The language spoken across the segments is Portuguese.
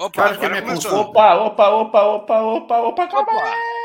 Opa, Cara, que agora me começou. opa, opa, opa, opa, opa, opa, calma Opa.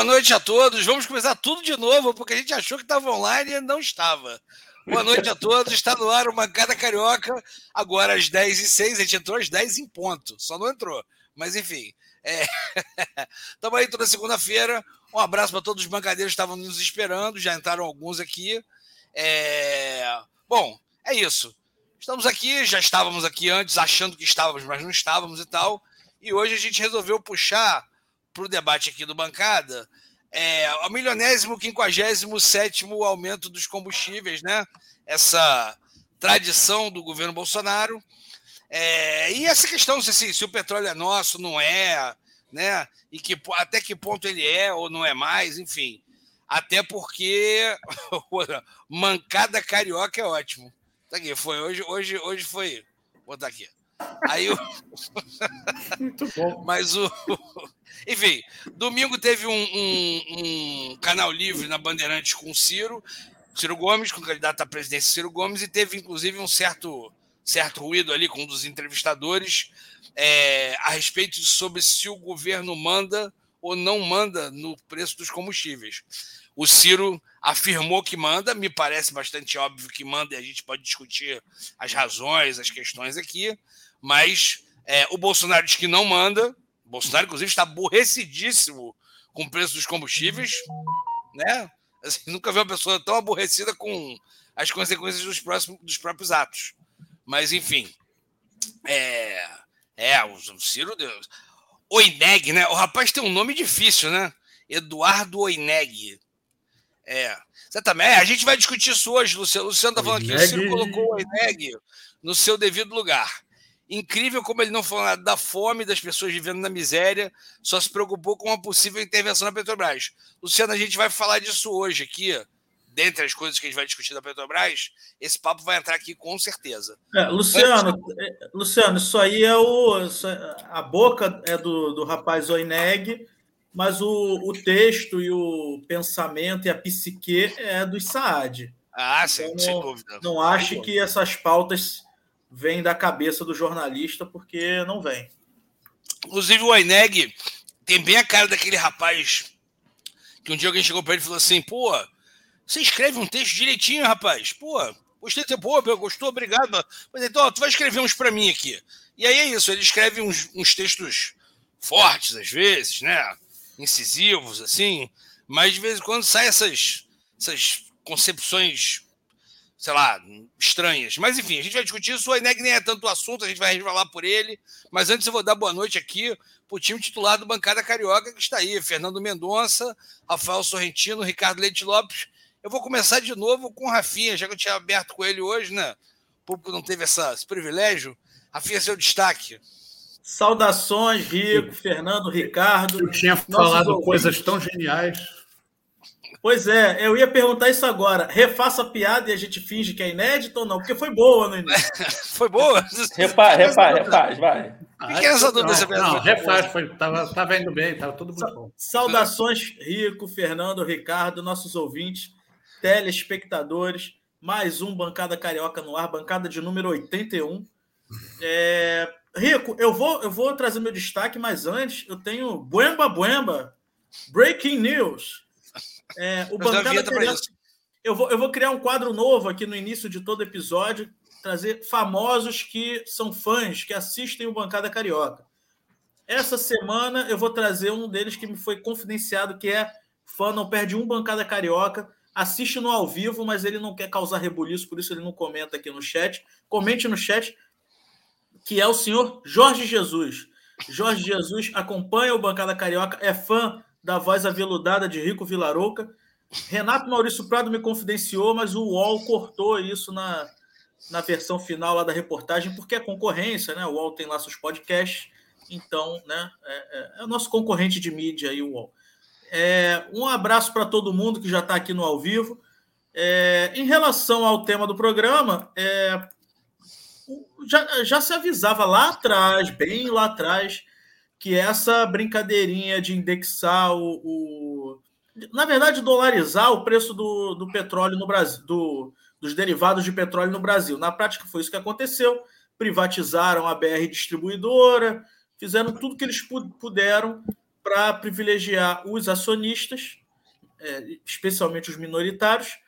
Boa noite a todos. Vamos começar tudo de novo, porque a gente achou que estava online e não estava. Boa noite a todos. Está no ar o Mancada Carioca, agora às 10h06. A gente entrou às 10 em ponto, só não entrou. Mas enfim. Estamos aí toda segunda-feira. Um abraço para todos os bancadeiros que estavam nos esperando. Já entraram alguns aqui. É... Bom, é isso. Estamos aqui, já estávamos aqui antes, achando que estávamos, mas não estávamos e tal. E hoje a gente resolveu puxar para o debate aqui do Bancada, é, o milionésimo, quinquagésimo sétimo aumento dos combustíveis, né? Essa tradição do governo Bolsonaro. É, e essa questão se, se, se, o petróleo é nosso, não é, né? E que, até que ponto ele é ou não é mais, enfim. Até porque mancada carioca é ótimo. Tá aqui, foi hoje, hoje, hoje foi. Vou botar aqui. Aí. Muito bom. Mas o. Enfim, domingo teve um, um, um, canal livre na Bandeirantes com o Ciro, Ciro Gomes, com o candidato à presidência Ciro Gomes, e teve inclusive um certo, certo ruído ali com um dos entrevistadores é, a respeito de sobre se o governo manda ou não manda no preço dos combustíveis. O Ciro afirmou que manda, me parece bastante óbvio que manda, e a gente pode discutir as razões, as questões aqui, mas é, o Bolsonaro diz que não manda. O Bolsonaro, inclusive, está aborrecidíssimo com o preço dos combustíveis, né? Assim, nunca vi uma pessoa tão aborrecida com as consequências dos, próximos, dos próprios atos. Mas, enfim, é, é o, o Ciro. Deus. Oineg, né? O rapaz tem um nome difícil, né? Eduardo Oineg. É. Exatamente. É, a gente vai discutir isso hoje, Luciano. O Luciano está falando que o Ciro colocou o Oineg no seu devido lugar. Incrível como ele não falou nada da fome das pessoas vivendo na miséria, só se preocupou com uma possível intervenção na Petrobras. Luciano, a gente vai falar disso hoje aqui, dentre as coisas que a gente vai discutir da Petrobras, esse papo vai entrar aqui com certeza. É, Luciano, Luciano, isso aí é o. A boca é do, do rapaz Oineg, mas o, o texto e o pensamento e a psique é do Saad. Ah, sim, então, sem dúvida. Não ache que essas pautas vem da cabeça do jornalista, porque não vem. Inclusive, o Aineg tem bem a cara daquele rapaz que um dia alguém chegou para ele e falou assim: pô, você escreve um texto direitinho, rapaz. Pô, gostei de ter, pô, gostou, obrigado. Mas então, ó, tu vai escrever uns para mim aqui. E aí é isso, ele escreve uns, uns textos fortes, às vezes, né? Incisivos, assim, mas de vez em quando saem essas, essas concepções sei lá, estranhas. Mas enfim, a gente vai discutir isso. O Eneg nem é tanto assunto, a gente vai resvalar por ele. Mas antes eu vou dar boa noite aqui para o time titular do Bancada Carioca, que está aí: Fernando Mendonça, Rafael Sorrentino, Ricardo Leite Lopes. Eu vou começar de novo com o Rafinha, já que eu tinha aberto com ele hoje, né? O público não teve essa, esse privilégio. Rafinha, seu destaque. Saudações, Rico, Fernando, Ricardo. Eu tinha falado ouvintes. coisas tão geniais. Pois é, eu ia perguntar isso agora. Refaça a piada e a gente finge que é inédito ou não? Porque foi boa no início. foi boa? Repare, repare, refaz, vai. Fiquei nessa dúvida. Não, não, não refaz, foi, tava, tava indo bem, tava tudo muito bom. Saudações, Rico, Fernando, Ricardo, nossos ouvintes, telespectadores. Mais um Bancada Carioca no ar, bancada de número 81. É... Rico, eu vou, eu vou trazer meu destaque, mas antes eu tenho Buemba Buemba, Breaking News. É, o Bancada Carioca. Eu vou, eu vou criar um quadro novo aqui no início de todo episódio, trazer famosos que são fãs, que assistem o Bancada Carioca. Essa semana eu vou trazer um deles que me foi confidenciado, que é fã, não perde um Bancada Carioca, assiste no ao vivo, mas ele não quer causar rebuliço, por isso ele não comenta aqui no chat. Comente no chat, que é o senhor Jorge Jesus. Jorge Jesus acompanha o Bancada Carioca, é fã da voz aveludada de Rico Vilarouca. Renato Maurício Prado me confidenciou, mas o UOL cortou isso na, na versão final lá da reportagem, porque é concorrência, né? O UOL tem lá seus podcasts, então, né? É, é, é o nosso concorrente de mídia aí, o UOL. É, um abraço para todo mundo que já está aqui no ao vivo. É, em relação ao tema do programa, é, já, já se avisava lá atrás, bem lá atrás, que essa brincadeirinha de indexar o, o na verdade, dolarizar o preço do, do petróleo no Brasil, do, dos derivados de petróleo no Brasil. Na prática, foi isso que aconteceu. Privatizaram a BR distribuidora, fizeram tudo que eles puderam para privilegiar os acionistas, é, especialmente os minoritários,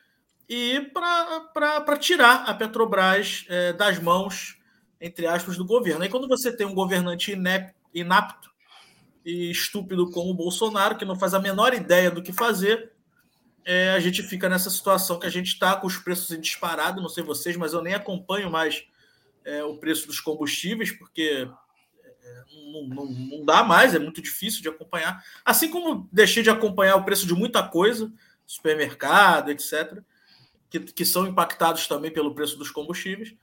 e para tirar a Petrobras é, das mãos, entre aspas, do governo. E quando você tem um governante inapto e estúpido como o Bolsonaro, que não faz a menor ideia do que fazer, é, a gente fica nessa situação que a gente está com os preços em disparado. Não sei vocês, mas eu nem acompanho mais é, o preço dos combustíveis, porque é, não, não, não, dá mais, é muito difícil de acompanhar. Assim como deixei de acompanhar o preço de muita coisa, supermercado, etc., que, que são impactados também pelo preço dos combustíveis.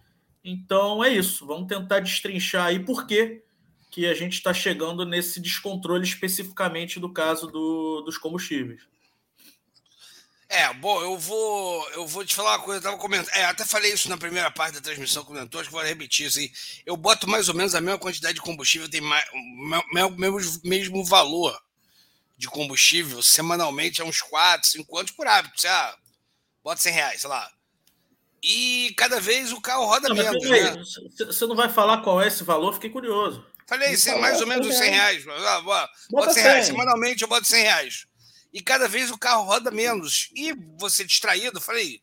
Então é isso. Vamos tentar destrinchar aí por que, que a gente está chegando nesse descontrole especificamente do caso do, dos combustíveis. É, bom, eu vou, eu vou te falar uma coisa, eu tava comentando, é, até falei isso na primeira parte da transmissão comentou, acho que vou repetir assim, eu boto mais ou menos a mesma quantidade de combustível, tem mais, o mesmo, mesmo valor de combustível semanalmente, é uns 4, 5 anos por hábito, sei lá, bota 100 reais, sei lá. E cada vez o carro roda não, menos, né? Você não vai falar qual é esse valor? Fiquei curioso. Falei, mais ou menos uns 100 reais. Bota, bota 100 reais. Semanalmente eu boto 100 reais e cada vez o carro roda menos. E você distraído, falei,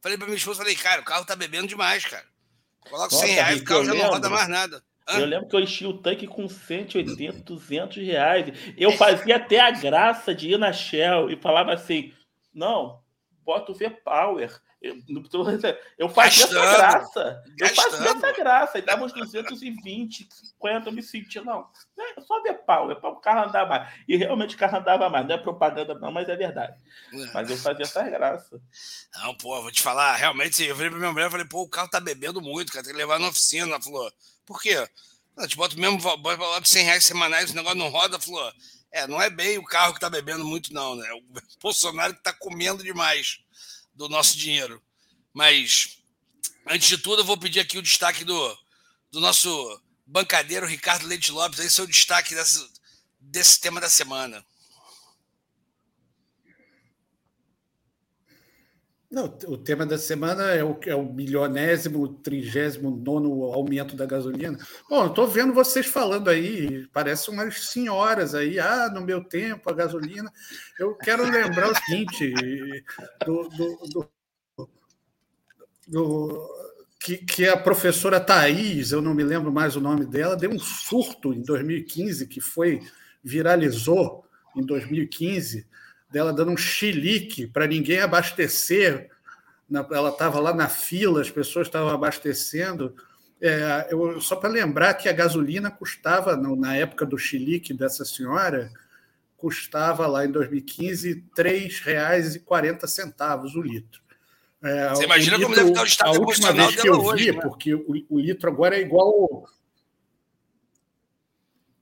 falei para minha esposa, falei, cara, o carro tá bebendo demais, cara. Coloca 100 reais, o carro já lembro, não roda mais nada. Hã? Eu lembro que eu enchi o tanque com 180, 200 reais. Eu fazia até a graça de ir na Shell e falava assim, não, bota o V-Power. Eu, eu fazia Gastando. essa graça. Eu fazia essa graça. E dava uns 220, 50, eu me sentia, não. É só ver pau, é para o carro andar mais. E realmente o carro andava mais. Não é propaganda, não, mas é verdade. É. Mas eu fazia essa graça. Não, pô, vou te falar, realmente, eu falei pra minha mulher, eu falei, pô, o carro tá bebendo muito, cara, tem que levar na oficina. Ela falou, por quê? Eu te boto mesmo, bota lá 100 reais semanais, o negócio não roda. Falou, é, não é bem o carro que tá bebendo muito, não, né? O Bolsonaro que tá comendo demais do nosso dinheiro. Mas, antes de tudo, eu vou pedir aqui o destaque do, do nosso bancadeiro Ricardo Leite Lopes. Esse é o destaque desse, desse tema da semana. Não, o tema da semana é o, é o milionésimo, trigésimo nono aumento da gasolina. Bom, estou vendo vocês falando aí, parece umas senhoras aí, ah, no meu tempo, a gasolina. Eu quero lembrar o seguinte, do, do, do, do que, que, a professora Thais, eu não me lembro mais o nome dela, deu um surto em 2015, que foi, viralizou em 2015, dela dando um chilique para ninguém abastecer. Ela estava lá na fila, as pessoas estavam abastecendo. É, eu, só para lembrar que a gasolina custava, na época do chilique dessa senhora, custava lá em 2015 R$ 3,40 o litro. É, Você imagina litro, como deve estar o estado a última vez que eu vi, né? porque o, o, litro agora é igual.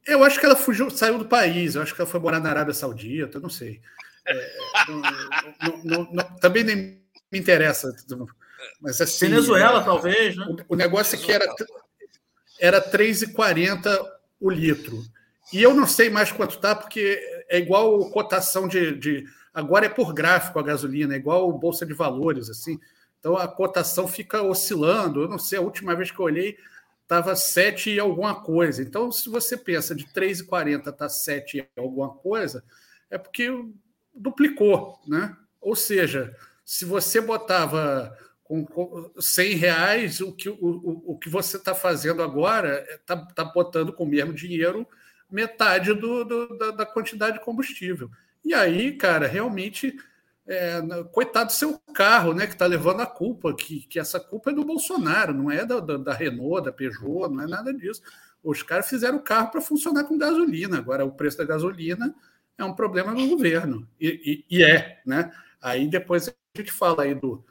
Eu acho que ela fugiu, saiu do país. Eu acho que ela foi morar na Arábia Saudita, não sei. É, não, não, não, também nem me interessa. Mas assim, Venezuela, é, talvez, né? O, o negócio é que era, era 3,40 o litro. E eu não sei mais quanto está, porque é igual cotação de, de, Agora é por gráfico a gasolina, é igual Bolsa de Valores, assim. Então a cotação fica oscilando. Eu não sei, a última vez que eu olhei estava 7 e alguma coisa. Então, se você pensa de 3,40 está 7 e alguma coisa, é porque duplicou, né? Ou seja, se você botava com, 100 reais, o que, o, o que você está fazendo agora está é, tá botando com o mesmo dinheiro metade do, do da, da, quantidade de combustível. E aí, cara, realmente, é, coitado do seu carro, né, que está levando a culpa, que, que essa culpa é do Bolsonaro, não é da, da Renault, da Peugeot, não é nada disso. Os caras fizeram o carro para funcionar com gasolina. Agora, o preço da gasolina é um problema do governo. E, e, e, é, né? Aí depois a gente fala aí do,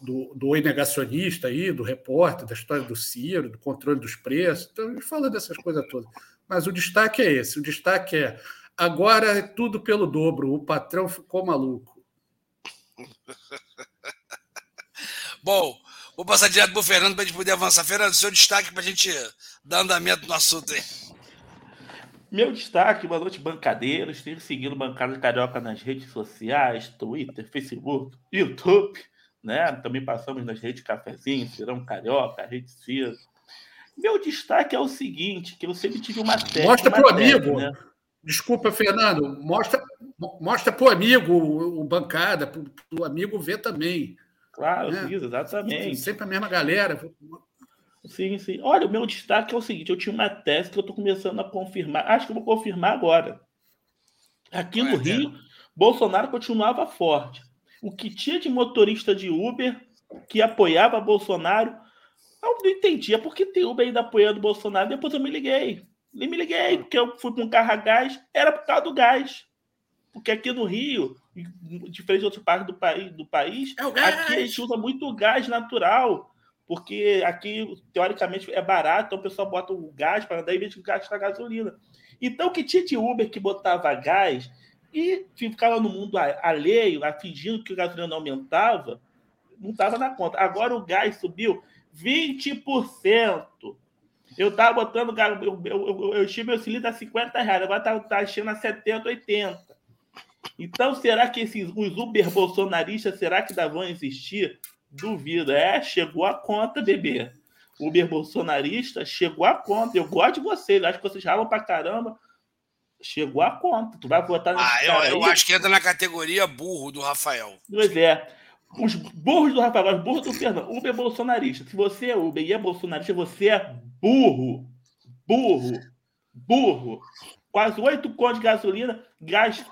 do, do oi negacionista aí, do repórter, da história do Ciro, do controle dos preços. Então, a gente fala dessas coisas todas. Mas o destaque é esse: o destaque é agora é tudo pelo dobro, o patrão ficou maluco. Bom, vou passar direto para o Fernando para a gente poder avançar. Fernando, seu destaque para a gente dar andamento no assunto aí. Meu destaque, boa noite, bancadeiros. Tenho seguido Bancada Carioca nas redes sociais, Twitter, Facebook, YouTube, né? Também passamos nas redes Cafezinho, Cirão Carioca, Rede Ciro. Meu destaque é o seguinte, que eu sempre tive uma técnica. Mostra para o amigo. Né? Desculpa, Fernando. Mostra, mostra para o amigo o bancada, para o amigo ver também. Claro, né? exatamente. Sempre a mesma galera. Sim, sim. Olha, o meu destaque é o seguinte: eu tinha uma tese que eu estou começando a confirmar. Acho que eu vou confirmar agora. Aqui no Rio, Bolsonaro continuava forte. O que tinha de motorista de Uber que apoiava Bolsonaro, eu não entendia por que tem Uber ainda apoiando Bolsonaro. Depois eu me liguei. Nem me liguei, porque eu fui com um carro a gás, era por causa do gás. Porque aqui no Rio, diferente de outras partes do país, do país é aqui a gente usa muito gás natural porque aqui, teoricamente, é barato, então o pessoal bota o gás para andar em vez de gastar gasolina. Então, que tinha de Uber que botava gás e ficava no mundo alheio, fingindo que o gasolina não aumentava, não estava na conta. Agora o gás subiu 20%. Eu estava botando, eu, eu, eu, eu estive meu cilindro a 50 reais, agora está tá enchendo a 70, 80. Então, será que esses, os Uber bolsonaristas, será que ainda vão existir? Duvido. É, chegou a conta, bebê. Uber bolsonarista chegou a conta. Eu gosto de vocês, acho que vocês ralam pra caramba. Chegou a conta. Tu vai votar nesse ah, eu, eu acho que entra na categoria burro do Rafael. Pois é. Os burros do Rafael, os burros do Fernando. Uber bolsonarista. Se você é Uber e é bolsonarista, você é burro. Burro. Burro. Quase oito contos de gasolina, gás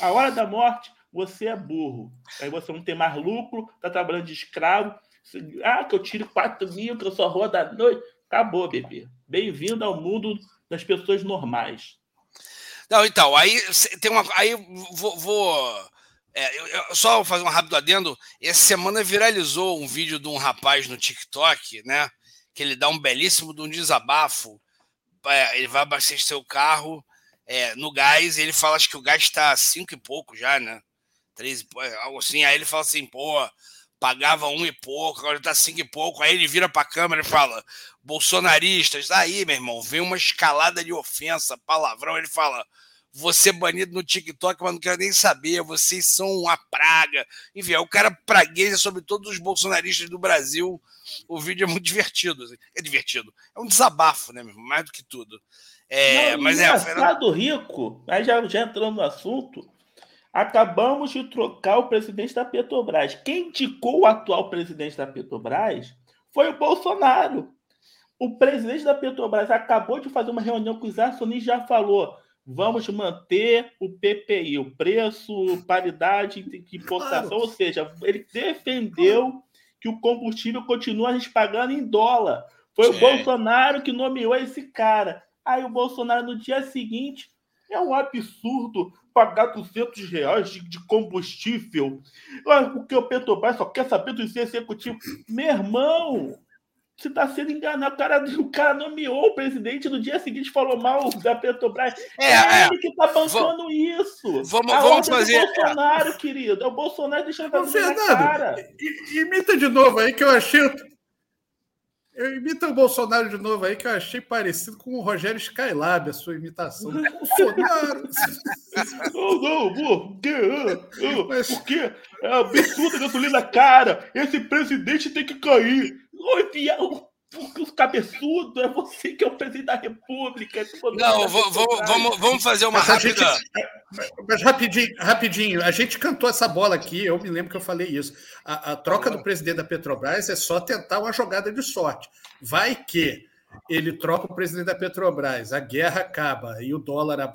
a hora da morte, você é burro. Aí você não tem mais lucro, tá trabalhando de escravo. Ah, que eu tiro 4 mil, que eu sou roda à noite. Acabou, bebê. Bem-vindo ao mundo das pessoas normais. Não, então, aí tem uma. Aí vou. vou é, eu, eu, só fazer um rápido adendo. Essa semana viralizou um vídeo de um rapaz no TikTok, né? Que ele dá um belíssimo de um desabafo. É, ele vai abastecer o carro é, no gás, e ele fala acho que o gás está cinco e pouco já, né? Três, algo assim. Aí ele fala assim, pô, pagava um e pouco, agora tá cinco e pouco. Aí ele vira pra câmera e fala, bolsonaristas, aí, meu irmão, vem uma escalada de ofensa, palavrão. Ele fala, você é banido no TikTok, mas não quero nem saber, vocês são uma praga. Enfim, é o cara pragueja sobre todos os bolsonaristas do Brasil. O vídeo é muito divertido. Assim. É divertido. É um desabafo, né, mesmo? Mais do que tudo. É, não, mas é. Engraçado, Rico, aí já, já entrando no assunto, Acabamos de trocar o presidente da Petrobras. Quem indicou o atual presidente da Petrobras foi o Bolsonaro. O presidente da Petrobras acabou de fazer uma reunião com os acionistas e já falou: vamos manter o PPI, o preço, paridade de importação. Claro. Ou seja, ele defendeu que o combustível continua a gente pagando em dólar. Foi Sim. o Bolsonaro que nomeou esse cara. Aí o Bolsonaro, no dia seguinte, é um absurdo pagar 200 reais de, de combustível. Porque o Petrobras só quer saber do executivo. Meu irmão, você está sendo enganado. O cara, o cara nomeou o presidente no dia seguinte falou mal da Petrobras. É, é ele que está bancando vamos, isso. Vamos, vamos fazer. É o Bolsonaro, querido. É o Bolsonaro deixando a cara. Imita de novo aí que eu achei eu imito o Bolsonaro de novo aí, que eu achei parecido com o Rogério Skylab, a sua imitação do Bolsonaro. não, não, por quê? Mas... Porque é absurdo a gasolina cara. Esse presidente tem que cair. Oi, fiel. Porque os cabeçudos é você que é o presidente da República. Não, vamos, vamos, vamos fazer uma mas rápida. Gente, mas rapidinho, rapidinho, a gente cantou essa bola aqui, eu me lembro que eu falei isso. A, a troca do presidente da Petrobras é só tentar uma jogada de sorte. Vai que ele troca o presidente da Petrobras, a guerra acaba e o dólar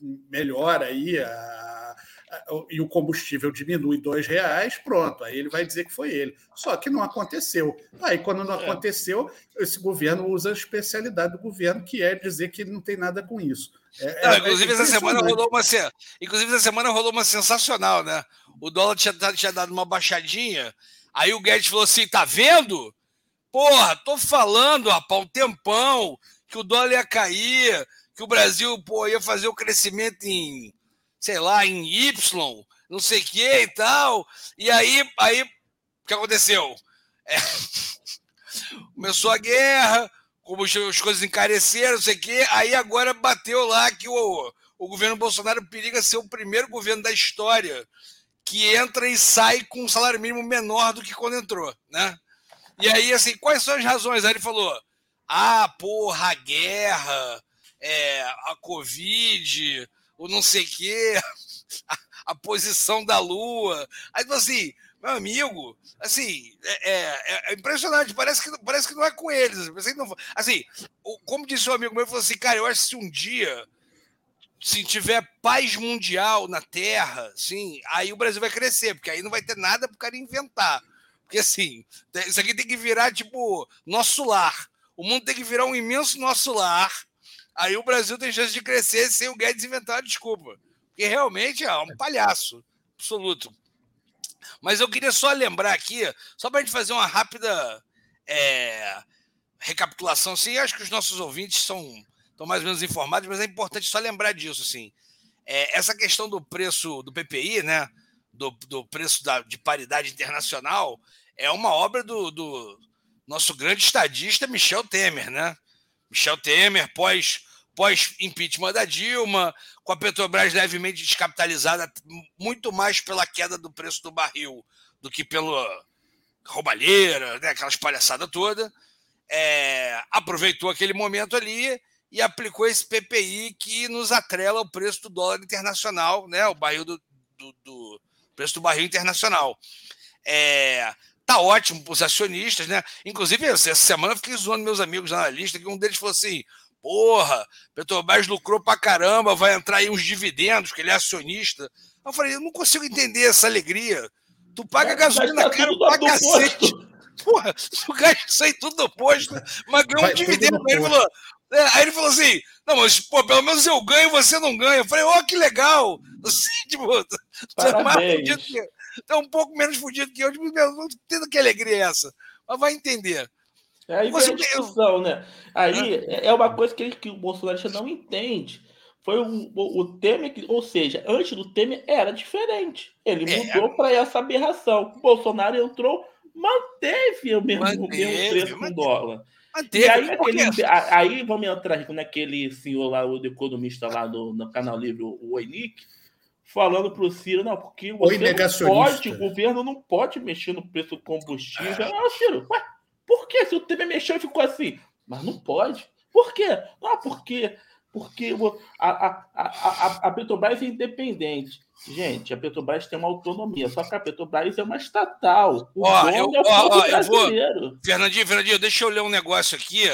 melhora aí, a, e o combustível diminui dois reais, pronto, aí ele vai dizer que foi ele. Só que não aconteceu. Aí, quando não é. aconteceu, esse governo usa a especialidade do governo, que é dizer que ele não tem nada com isso. É, não, é, inclusive, é essa semana rolou uma, inclusive, essa semana rolou uma sensacional, né? O dólar tinha, tinha dado uma baixadinha, Aí o Guedes falou assim: tá vendo? Porra, tô falando, rapaz, um tempão que o dólar ia cair, que o Brasil pô, ia fazer o crescimento em, sei lá, em Y, não sei o que e tal. E aí, aí o que aconteceu? É... Começou a guerra, como as coisas encareceram, não sei o quê. Aí agora bateu lá que o, o governo Bolsonaro periga ser o primeiro governo da história que entra e sai com um salário mínimo menor do que quando entrou, né? E aí, assim, quais são as razões? Aí ele falou: ah, porra, a guerra, é, a Covid, o não sei o quê, a, a, posição da Lua. Aí, tipo assim, meu amigo, assim, é, é, é, impressionante, parece que, parece que não é com eles. Assim, como disse um amigo meu, ele falou assim, cara, eu acho que se um dia se tiver paz mundial na Terra, sim, aí o Brasil vai crescer, porque aí não vai ter nada para o cara inventar. Porque assim, isso aqui tem que virar tipo nosso lar. O mundo tem que virar um imenso nosso lar. Aí o Brasil tem chance de crescer sem o Guedes inventar a desculpa. Porque realmente é um palhaço absoluto. Mas eu queria só lembrar aqui, só para a gente fazer uma rápida é, recapitulação. Assim, acho que os nossos ouvintes são estão mais ou menos informados, mas é importante só lembrar disso. Assim. É, essa questão do preço do PPI, né, do, do preço da, de paridade internacional, é uma obra do, do nosso grande estadista Michel Temer. Né? Michel Temer, pós, pós impeachment da Dilma, com a Petrobras levemente descapitalizada, muito mais pela queda do preço do barril do que pela roubalheira, né, aquelas palhaçadas toda. É, aproveitou aquele momento ali e aplicou esse PPI que nos atrela ao preço do dólar internacional, né? O barril do, do, do preço do barril internacional. É, tá ótimo para os acionistas, né? Inclusive, essa semana eu fiquei zoando meus amigos analistas, que um deles falou assim: porra, Petrobras lucrou pra caramba, vai entrar aí uns dividendos, porque ele é acionista. Eu falei, eu não consigo entender essa alegria. Tu paga é, gasolina tá cara pra cacete. Porra, tu gasta isso aí tudo no posto, mas ganhou um dividendo. Ele falou, é, aí ele falou assim: não, mas pô, pelo menos eu ganho você não ganha. Eu falei, ó, oh, que legal! Assim, tipo, você é mais fudido que. Tá um pouco menos fudido que eu. Tipo, não entendo que alegria é essa. Mas vai entender. É aí você... a discussão, né? Aí é. é uma coisa que, que o Bolsonaro não entende. Foi o, o, o Temer, que, ou seja, antes do Temer era diferente. Ele é. mudou para essa aberração. O Bolsonaro entrou, manteve o mesmo, manteve, o mesmo preço com dólar. Manteve, e aí, aquele, aí vamos entrar naquele senhor lá, o economista lá do, no Canal Livre, o Oinick, falando para o Ciro, não, porque o governo não pode, o governo não pode mexer no preço do combustível. Ah, Ciro, ué, por que? Se o Temer mexeu e ficou assim. Mas não pode. Por quê? Ah, porque, porque a, a, a, a Petrobras é independente. Gente, a Petrobras tem uma autonomia, só que a Petrobras é uma estatal. O ó, eu, é ó, ó, eu vou... Fernandinho, Fernandinho, deixa eu ler um negócio aqui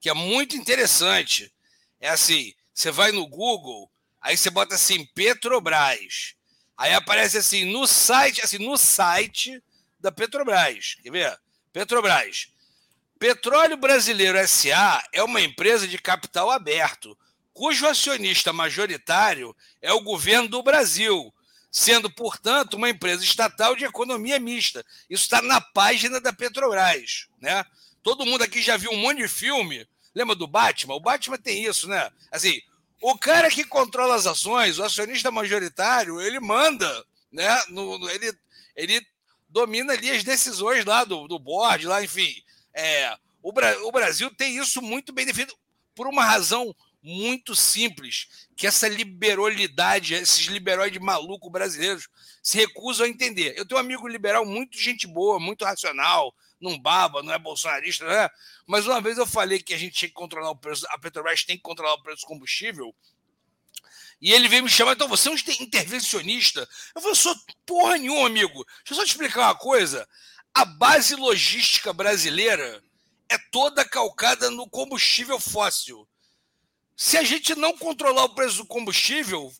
que é muito interessante. É assim, você vai no Google, aí você bota assim, Petrobras. Aí aparece assim, no site, assim, no site da Petrobras. Quer ver? Petrobras. Petróleo Brasileiro SA é uma empresa de capital aberto, cujo acionista majoritário é o governo do Brasil, sendo, portanto, uma empresa estatal de economia mista. Isso está na página da Petrobras. Né? Todo mundo aqui já viu um monte de filme. Lembra do Batman? O Batman tem isso, né? Assim, o cara que controla as ações, o acionista majoritário, ele manda, né? No, no, ele, ele domina ali as decisões lá do, do board, lá, enfim. É, o, o Brasil tem isso muito bem definido por uma razão muito simples, que essa liberalidade, esses liberóides malucos brasileiros se recusam a entender. Eu tenho um amigo liberal muito gente boa, muito racional, não baba, não é bolsonarista, né? Mas uma vez eu falei que a gente tinha que controlar o preço, a Petrobras tem que controlar o preço do combustível, e ele veio me chamar, então você é um intervencionista? Eu falei, sou porra nenhuma, amigo. Deixa eu só te explicar uma coisa. A base logística brasileira é toda calcada no combustível fóssil. Se a gente não controlar o preço do combustível,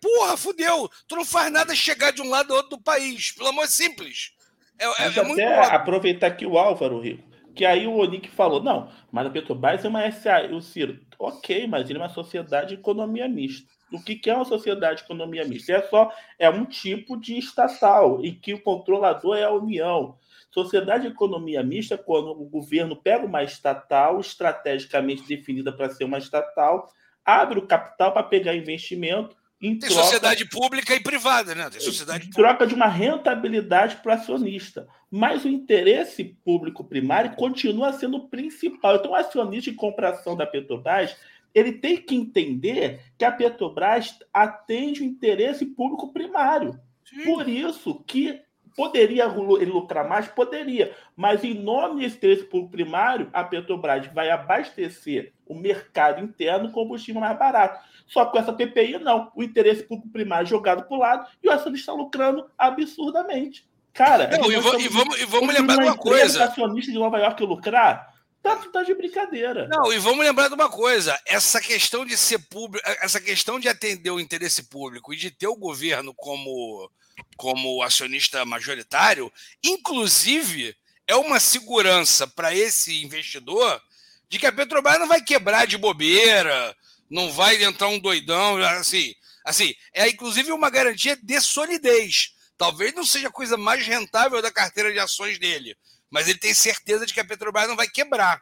porra, fudeu. Tu não faz nada chegar de um lado ao outro do país. Pelo amor, é simples. É, é, é muito até aproveitar aqui o Álvaro, Rico, que aí o Onick falou, não, mas a Petrobras é uma SA. O Ciro, ok, mas ele é uma sociedade de economia mista do que, que é uma sociedade de economia mista. É só é um tipo de estatal e que o controlador é a União. Sociedade de economia mista, quando o governo pega uma estatal estrategicamente definida para ser uma estatal, abre o capital para pegar investimento. Em Tem troca, sociedade pública e privada, né? Tem sociedade em troca de uma rentabilidade para o acionista. Mas o interesse público primário continua sendo o principal. Então, o acionista de compração da Petrobras ele tem que entender que a Petrobras atende o interesse público primário. Por isso que poderia ele lucrar mais? Poderia. Mas em nome desse interesse público primário, a Petrobras vai abastecer o mercado interno com combustível mais barato. Só que com essa PPI, não. O interesse público primário jogado para o lado e o acionista está lucrando absurdamente. Cara, não, e, vamos, e, vamos, e vamos lembrar de uma coisa. acionista de Nova York lucrar, Tá, tá de brincadeira. Não, e vamos lembrar de uma coisa: essa questão de ser público, essa questão de atender o interesse público e de ter o governo como, como acionista majoritário, inclusive, é uma segurança para esse investidor de que a Petrobras não vai quebrar de bobeira, não vai entrar um doidão, assim. Assim, é inclusive uma garantia de solidez. Talvez não seja a coisa mais rentável da carteira de ações dele, mas ele tem certeza de que a Petrobras não vai quebrar.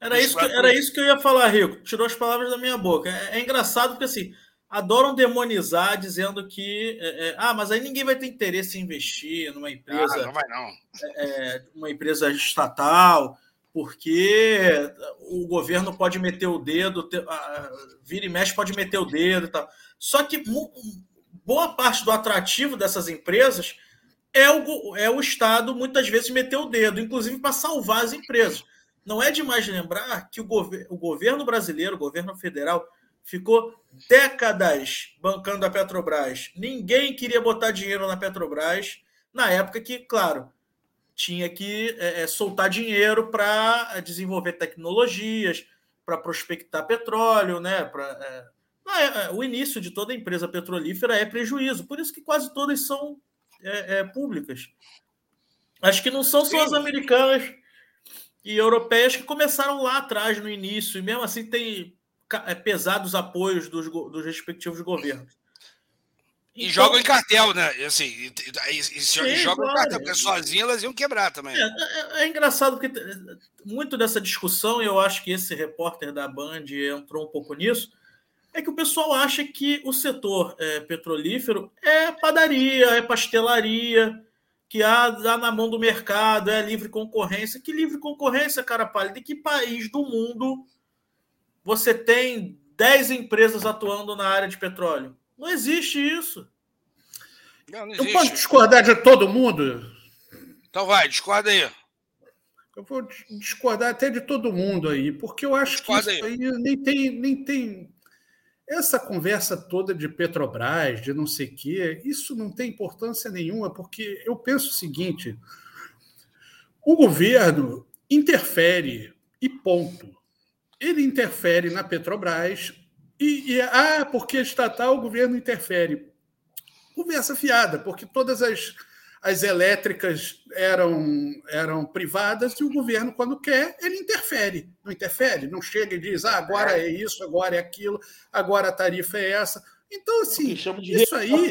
Era isso, que, era isso que eu ia falar, Rico. Tirou as palavras da minha boca. É, é engraçado porque assim adoram demonizar dizendo que é, é, ah, mas aí ninguém vai ter interesse em investir numa empresa, ah, não vai não, é, uma empresa estatal, porque o governo pode meter o dedo, vira e mexe pode meter o dedo e tal. Só que boa parte do atrativo dessas empresas é o, é o Estado muitas vezes meter o dedo, inclusive para salvar as empresas. Não é demais lembrar que o, gover o governo brasileiro, o governo federal, ficou décadas bancando a Petrobras. Ninguém queria botar dinheiro na Petrobras na época que, claro, tinha que é, é soltar dinheiro para desenvolver tecnologias, para prospectar petróleo, né? Pra, é, é, o início de toda empresa petrolífera é prejuízo, por isso que quase todas são é, é, públicas. Acho que não são só as americanas e europeias que começaram lá atrás, no início, e mesmo assim tem é, pesados apoios dos, dos respectivos governos. E então, jogam em cartel, né? Assim, e, e, e sim, jogam claro. em cartel, porque sozinhas elas iam quebrar também. É, é, é, engraçado porque muito dessa discussão, e eu acho que esse repórter da Band entrou um pouco nisso, é que o pessoal acha que o setor é, petrolífero é padaria, é pastelaria, que há, há, na mão do mercado, é livre concorrência. Que livre concorrência, cara pálida? De que país do mundo você tem 10 empresas atuando na área de petróleo? Não existe isso. Não, não existe. Eu posso discordar de todo mundo? Então vai, discorda aí. Eu vou discordar até de todo mundo aí, porque eu acho discorda que isso aí. aí nem tem, nem tem essa conversa toda de Petrobras, de não sei o quê, isso não tem importância nenhuma, porque eu penso o seguinte: o governo interfere e ponto. Ele interfere na Petrobras e, e ah, porque estatal o governo interfere. Conversa fiada, porque todas as as elétricas eram, eram privadas e o governo, quando quer, ele interfere. Não interfere? Não chega e diz, ah, agora é isso, agora é aquilo, agora a tarifa é essa. Então, assim, isso aí.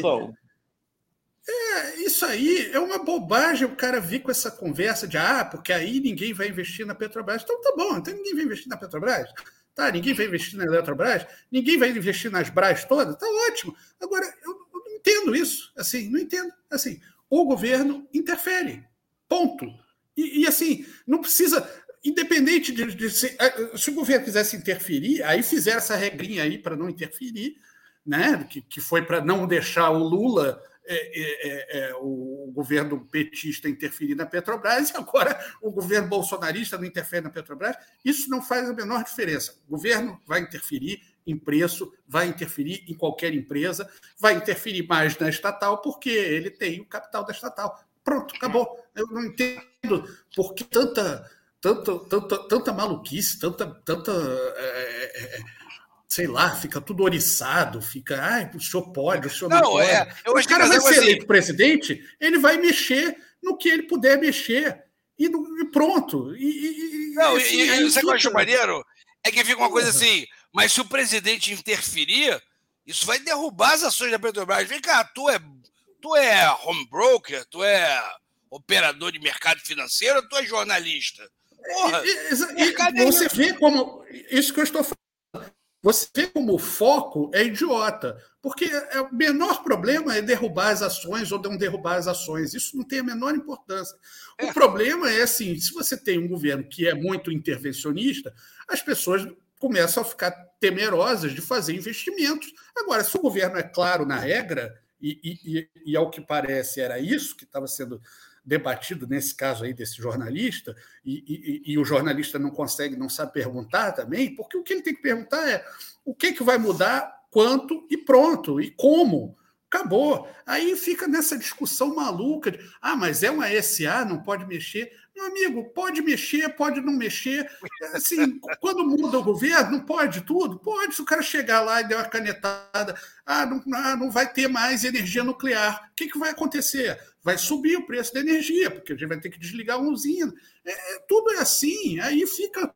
É, isso aí é uma bobagem o cara vir com essa conversa de ah, porque aí ninguém vai investir na Petrobras. Então tá bom, então ninguém vai investir na Petrobras. Tá, ninguém vai investir na Eletrobras, ninguém vai investir nas Bras todas, tá ótimo. Agora, eu, eu não entendo isso, assim, não entendo. Assim, o governo interfere. Ponto. E, e assim, não precisa. Independente de, de se, eh, se, o governo quisesse interferir, aí fizeram essa regrinha aí para não interferir, né? que, que foi para não deixar o Lula, é, é, é, o governo petista interferir na Petrobras, e agora o governo bolsonarista não interfere na Petrobras. Isso não faz a menor diferença. O governo vai interferir em preço, vai interferir em qualquer empresa, vai interferir mais na estatal, porque ele tem o capital da estatal. Pronto, acabou. Eu não entendo por que tanta, tanta, tanta, tanta maluquice, tanta, tanta é, é, sei lá, fica tudo oriçado, fica, ah, o senhor pode, o senhor não, não pode. É, eu o cara vai ser assim... eleito presidente, ele vai mexer no que ele puder mexer. E, pronto. E, e, não, assim, e, e, e você acha maneiro? É que fica uma coisa assim, mas se o presidente interferir, isso vai derrubar as ações da Petrobras. Vem cá, tu é, tu é home broker, tu é operador de mercado financeiro tu é jornalista? Porra, e, e, e você vê como. Isso que eu estou falando. Você vê como o foco é idiota. Porque é, o menor problema é derrubar as ações ou não derrubar as ações. Isso não tem a menor importância. O é. problema é assim: se você tem um governo que é muito intervencionista, as pessoas começam a ficar temerosas de fazer investimentos. Agora, se o governo é claro na regra, e, e, e ao que parece era isso que estava sendo debatido nesse caso aí desse jornalista, e, e, e, o jornalista não consegue, não sabe perguntar também, porque o que ele tem que perguntar é o que, que vai mudar, quanto e pronto, e como. Acabou. Aí fica nessa discussão maluca de, ah, mas é uma SA, não pode mexer. Meu amigo, pode mexer, pode não mexer. Assim, quando muda o governo, não pode tudo? Pode. Se o cara chegar lá e der uma canetada, ah, não, ah, não vai ter mais energia nuclear. O que, que vai acontecer? Vai subir o preço da energia, porque a gente vai ter que desligar uma usina. É, é tudo é assim. Aí fica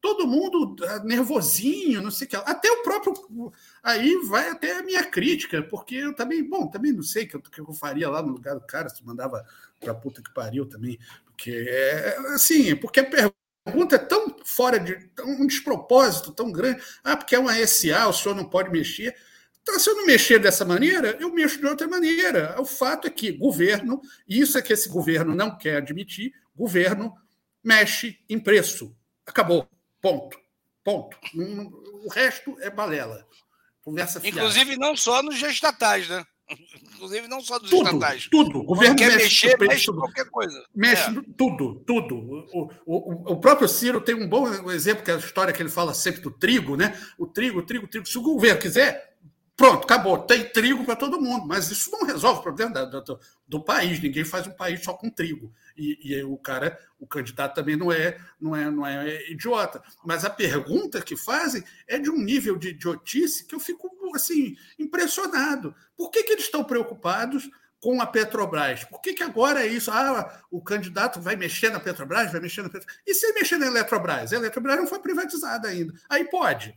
todo mundo ah, nervosinho, não sei o que. Até o próprio. Aí vai até a minha crítica, porque eu também, bom, também não sei o que, eu, que eu faria lá no lugar do cara, se mandava para puta que pariu também. Porque é assim, porque a pergunta é tão fora de. um despropósito tão grande. Ah, porque é uma SA, o senhor não pode mexer. Então, se eu não mexer dessa maneira, eu mexo de outra maneira. O fato é que governo, e isso é que esse governo não quer admitir, governo mexe em preço. Acabou. Ponto. Ponto. O resto é balela. Conversa fiada. Inclusive, não só nos estatais, né? Inclusive, não só dos tudo, estatais. Tudo. O governo quer mexe mexer, mexe qualquer coisa. Mexe é. tudo, tudo. O, o, o próprio Ciro tem um bom exemplo, que é a história que ele fala sempre do trigo, né? O trigo, o trigo, o trigo. Se o governo quiser, pronto, acabou. Tem trigo para todo mundo. Mas isso não resolve o problema do, país. Ninguém faz um país só com trigo. E, e, o cara, o candidato também não é, não é, não é idiota. Mas a pergunta que fazem é de um nível de idiotice que eu fico assim impressionado. Por que, que eles estão preocupados com a Petrobras? Por que, que agora é isso? Ah, o candidato vai mexer na Petrobras, vai mexer na Petrobras. E se mexer na Eletrobras? A Eletrobras não foi privatizada ainda. Aí pode.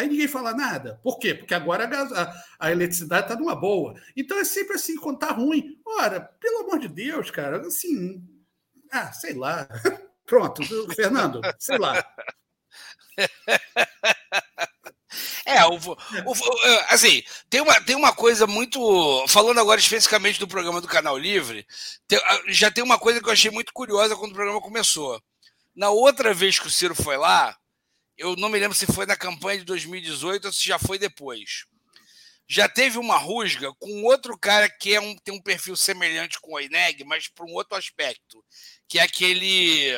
Aí ninguém fala nada. Por quê? Porque agora a, a, a eletricidade está numa boa. Então é sempre assim, quando está ruim. Ora, pelo amor de Deus, cara, assim. Ah, sei lá. Pronto, Fernando, sei lá. É, o, o, assim, tem uma, tem uma coisa muito. Falando agora especificamente do programa do Canal Livre, tem, já tem uma coisa que eu achei muito curiosa quando o programa começou. Na outra vez que o Ciro foi lá, eu não me lembro se foi na campanha de 2018 ou se já foi depois. Já teve uma rusga com outro cara que é um, tem um perfil semelhante com o Eneg, mas por um outro aspecto, que é aquele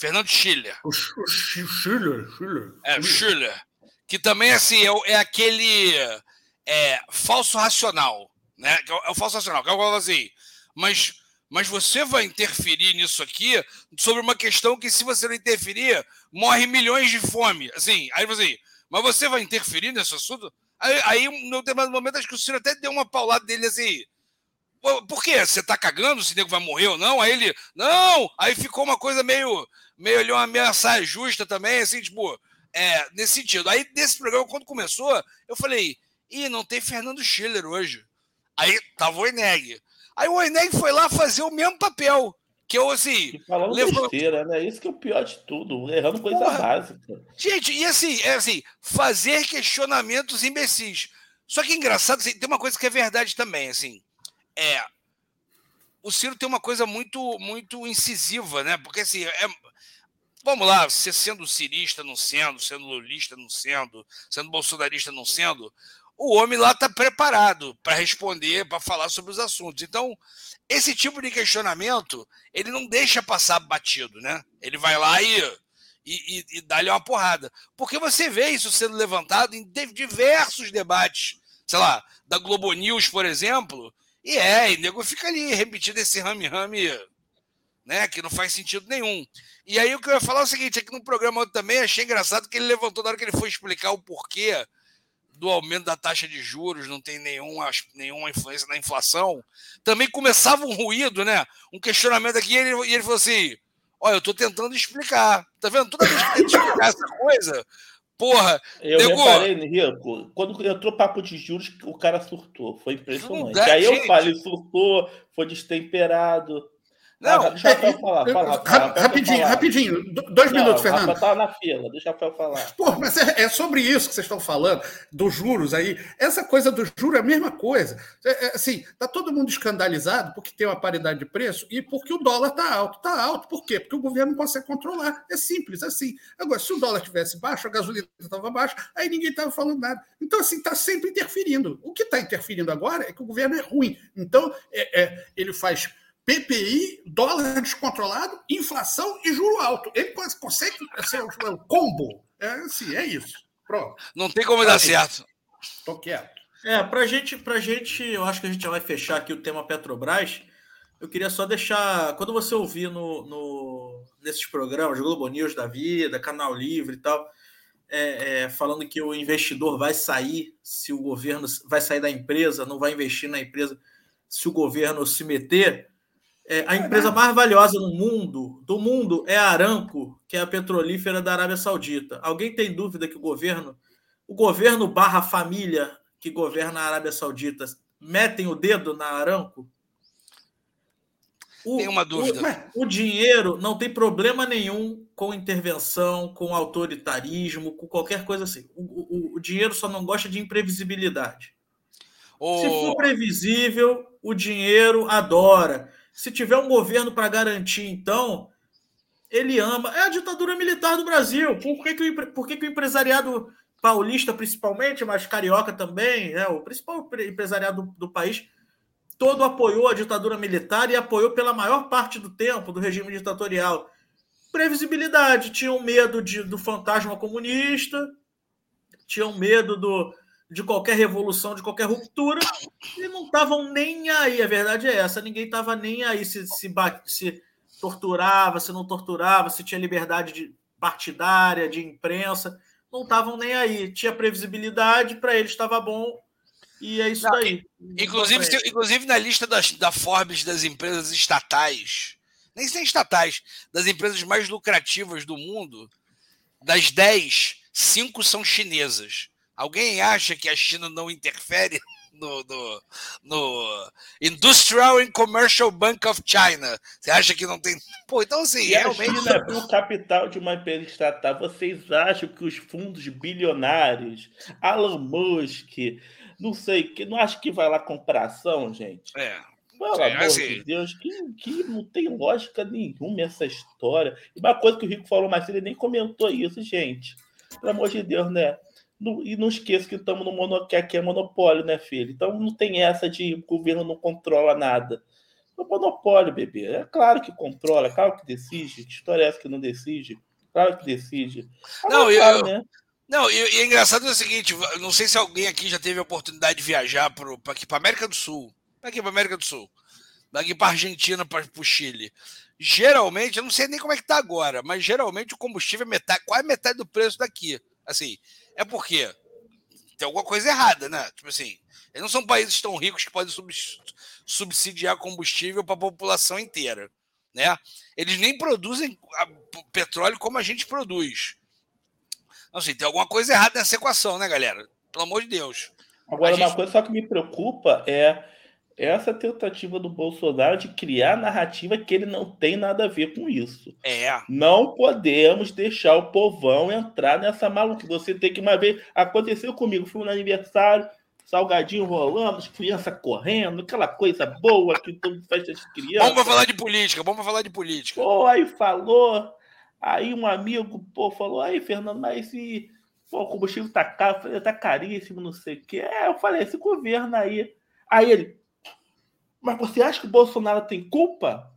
Fernando Schiller. O, Schiller, Schiller. É, Schiller. Que também assim, é, é aquele é, falso racional. Né? É, é o falso racional, que é o assim. Mas mas você vai interferir nisso aqui sobre uma questão que, se você não interferir, morre milhões de fome. Assim, aí você, mas você vai interferir nesse assunto? Aí, aí no determinado momento, acho que o Ciro até deu uma paulada dele assim. Por quê? Você tá cagando se o nego vai morrer ou não? Aí ele, não! Aí ficou uma coisa meio, meio ali, uma ameaça justa também, assim, tipo, é, nesse sentido. Aí, desse programa, quando começou, eu falei, ih, não tem Fernando Schiller hoje. Aí tava o Eneg. Aí o Eneg foi lá fazer o mesmo papel. Que eu, assim. E falando levant... besteira, né? Isso que é o pior de tudo, errando coisa Porra. básica. Gente, e assim, é assim, fazer questionamentos imbecis. Só que é engraçado, assim, tem uma coisa que é verdade também, assim. É. O Ciro tem uma coisa muito, muito incisiva, né? Porque assim, é, vamos lá, você sendo cirista, não sendo, sendo lulista, não sendo, sendo bolsonarista, não sendo, o homem lá está preparado para responder, para falar sobre os assuntos. Então, esse tipo de questionamento, ele não deixa passar batido, né? Ele vai lá e, e, e, e dá-lhe uma porrada. Porque você vê isso sendo levantado em diversos debates, sei lá, da Globo News, por exemplo, e é, e nego fica ali repetindo esse rame-rame, né? Que não faz sentido nenhum. E aí o que eu ia falar é o seguinte: é que no programa também achei engraçado que ele levantou na hora que ele foi explicar o porquê do aumento da taxa de juros, não tem nenhuma, nenhuma influência na inflação, também começava um ruído, né? Um questionamento aqui, e ele, e ele falou assim: Olha, eu estou tentando explicar. Tá vendo? Toda vez que tenta explicar essa coisa, porra. Eu nego... reparei, Rico, quando entrou papo de juros, o cara surtou. Foi impressionante. Dá, Aí gente... eu falei, surtou, foi destemperado. Não, deixa eu falar. Fala, rapidinho, falar. rapidinho. Dois não, minutos, Fernando. Tá na fila, deixa eu falar. Pô, mas é, é, sobre isso que vocês estão falando, dos juros aí. Essa coisa do juro é a mesma coisa. É, é, assim, tá todo mundo escandalizado porque tem uma paridade de preço e porque o dólar tá alto. Tá alto, por quê? Porque o governo não consegue controlar. É simples assim. Agora, se o dólar tivesse baixo, a gasolina estava baixa, aí ninguém estava falando nada. Então, assim, está sempre interferindo. O que está interferindo agora é que o governo é ruim. Então, é, é ele faz PPI, dólar descontrolado, inflação e juro alto. Ele consegue ser o combo. É assim, é isso. Pronto. Não tem como dar certo. Estou quieto. É, para gente, pra gente, eu acho que a gente já vai fechar aqui o tema Petrobras. Eu queria só deixar, quando você ouvir no, no nesses programas, Globo News da Vida, Canal Livre e tal, é, é, falando que o investidor vai sair se o governo vai sair da empresa, não vai investir na empresa se o governo se meter. É, a empresa mais valiosa no mundo, do mundo, é a Aramco, que é a petrolífera da Arábia Saudita. Alguém tem dúvida que o governo, o governo barra família que governa a Arábia Saudita, metem o dedo na Aramco? O, tem uma dúvida. O, o, dinheiro não tem problema nenhum com intervenção, com autoritarismo, com qualquer coisa assim. O, o, o dinheiro só não gosta de imprevisibilidade. Se for previsível, o dinheiro adora. Se tiver um governo para garantir, então, ele ama. É a ditadura militar do Brasil. Por que, que, o, por que, que o empresariado paulista, principalmente, mas carioca também, é o principal empresariado do, do país, todo apoiou a ditadura militar e apoiou pela maior parte do tempo do regime ditatorial. Previsibilidade, tinham medo de, do fantasma comunista, tinham medo do, de qualquer revolução, de qualquer ruptura, e não estavam nem aí. A verdade é essa: ninguém estava nem aí se, se, se torturava, se não torturava, se tinha liberdade de partidária, de imprensa. Não estavam nem aí. Tinha previsibilidade, para eles estava bom, e é isso não, daí. Inclusive, se, inclusive na lista das, da Forbes das empresas estatais, nem sem estatais, das empresas mais lucrativas do mundo, das 10, 5 são chinesas. Alguém acha que a China não interfere no, no, no, Industrial and Commercial Bank of China. Você acha que não tem. Pô, então assim, e realmente. A China é o capital de uma empresa estatal. Vocês acham que os fundos bilionários, Elon Musk, não sei, que não acho que vai lá comprar ação, gente? É. Pelo Sim, amor assim... de Deus, que, que não tem lógica nenhuma essa história. E uma coisa que o Rico falou, mas ele nem comentou isso, gente. Pelo amor de Deus, né? E não esqueça que estamos no mono, que aqui é monopólio, né, filho? Então não tem essa de o governo não controla nada. É monopólio, bebê. É claro que controla, é claro que decide. Que história é essa que não decide? Claro que decide. não, eu, eu, né? não, e, e é engraçado é o seguinte: não sei se alguém aqui já teve a oportunidade de viajar para aqui para América do Sul. Aqui para América do Sul. Daqui para Argentina, para o Chile. Geralmente, eu não sei nem como é que tá agora, mas geralmente o combustível é metade, quase metade do preço daqui. Assim, é porque tem alguma coisa errada, né? Tipo assim, eles não são países tão ricos que podem subsidiar combustível para a população inteira, né? Eles nem produzem petróleo como a gente produz. Então, assim, tem alguma coisa errada nessa equação, né, galera? Pelo amor de Deus. Agora, gente... uma coisa só que me preocupa é essa tentativa do Bolsonaro de criar narrativa que ele não tem nada a ver com isso. É. Não podemos deixar o povão entrar nessa maluca. Você tem que uma vez. Aconteceu comigo, fui no aniversário, salgadinho rolando, as crianças correndo, aquela coisa boa que todo festa de criança. Vamos falar de política, vamos falar de política. Pô, aí falou. Aí um amigo, pô, falou, aí, Fernando, mas esse. Pô, o combustível tá caro, tá caríssimo, não sei o quê. É, eu falei, esse governo aí. Aí ele, mas você acha que o Bolsonaro tem culpa?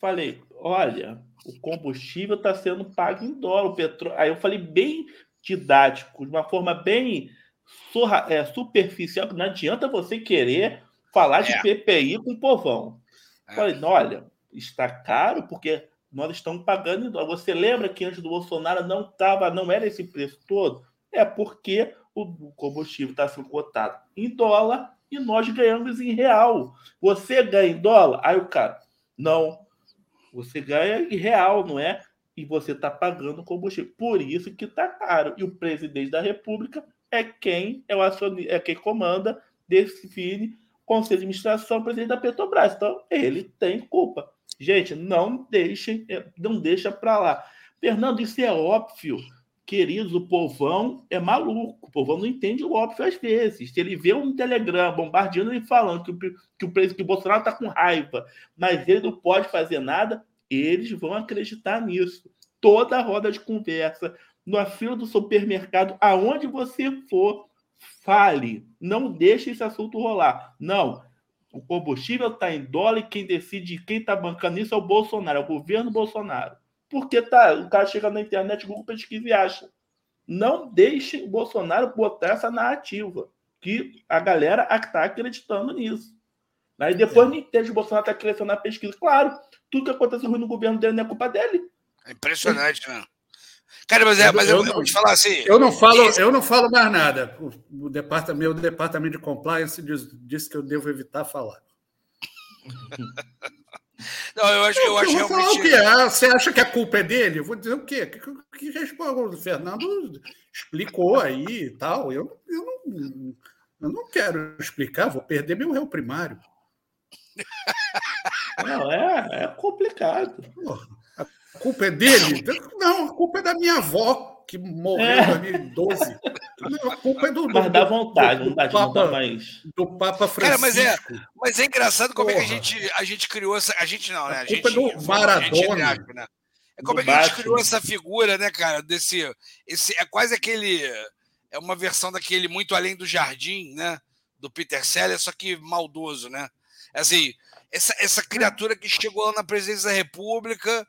Falei, olha, o combustível está sendo pago em dólar, o petróleo. Aí eu falei bem didático, de uma forma bem surra, é, superficial, que não adianta você querer falar de é. PPI com o povão. É. Falei, olha, está caro porque nós estamos pagando em dólar. Você lembra que antes do Bolsonaro não estava, não era esse preço todo? É porque o combustível está sendo cotado em dólar e nós ganhamos em real. Você ganha em dólar? Aí o cara, não. Você ganha em real, não é? E você está pagando combustível. Por isso que está caro. E o presidente da República é quem é o acionista, é quem comanda, define conselho de administração, presidente da Petrobras. Então, ele tem culpa. Gente, não deixem, é, não deixa para lá. Fernando, isso é óbvio. Queridos, o povão é maluco. O povão não entende o óbvio às vezes. Se ele vê um Telegram bombardeando e falando que o, que o, que o Bolsonaro está com raiva, mas ele não pode fazer nada, eles vão acreditar nisso. Toda a roda de conversa, na fila do supermercado, aonde você for, fale. Não deixe esse assunto rolar. Não. O combustível está em dólar e quem decide quem está bancando isso é o Bolsonaro, é o governo Bolsonaro. Porque tá, o cara chega na internet, Google pesquisa e acha. Não deixe o Bolsonaro botar essa narrativa. Que a galera está acreditando nisso. Aí depois é. não entende o Bolsonaro está crescendo na pesquisa. Claro, tudo que acontece ruim no governo dele não é culpa dele. É impressionante, né? Cara, mas, é, mas eu, eu, eu vou te falar assim. Eu não falo, eu não falo mais nada. O, o departamento, meu departamento de compliance diz, disse que eu devo evitar falar. Não, eu acho, eu, eu acho vou realmente. Falar o quê? Ah, você acha que a culpa é dele? Eu vou dizer o quê? Que, que, que responde? O Fernando explicou aí e tal. Eu, eu, não, eu não quero explicar, vou perder meu réu primário. Não, é, é complicado. Porra, a culpa é dele? Não, a culpa é da minha avó que morreu é. em 2012. A culpa é do. Mas dá vontade, do, do, do Papa, mais. Do Papa Francisco. Cara, mas é, mas é engraçado como Porra. é que a gente, a gente criou essa. A gente não, né? A, a culpa gente, é do Maradona. Gente, né? É como é que a gente criou essa figura, né, cara? Desse. Esse, é quase aquele. É uma versão daquele Muito Além do Jardim, né? Do Peter Sellers, só que maldoso, né? Assim, essa, essa criatura que chegou lá na presidência da República,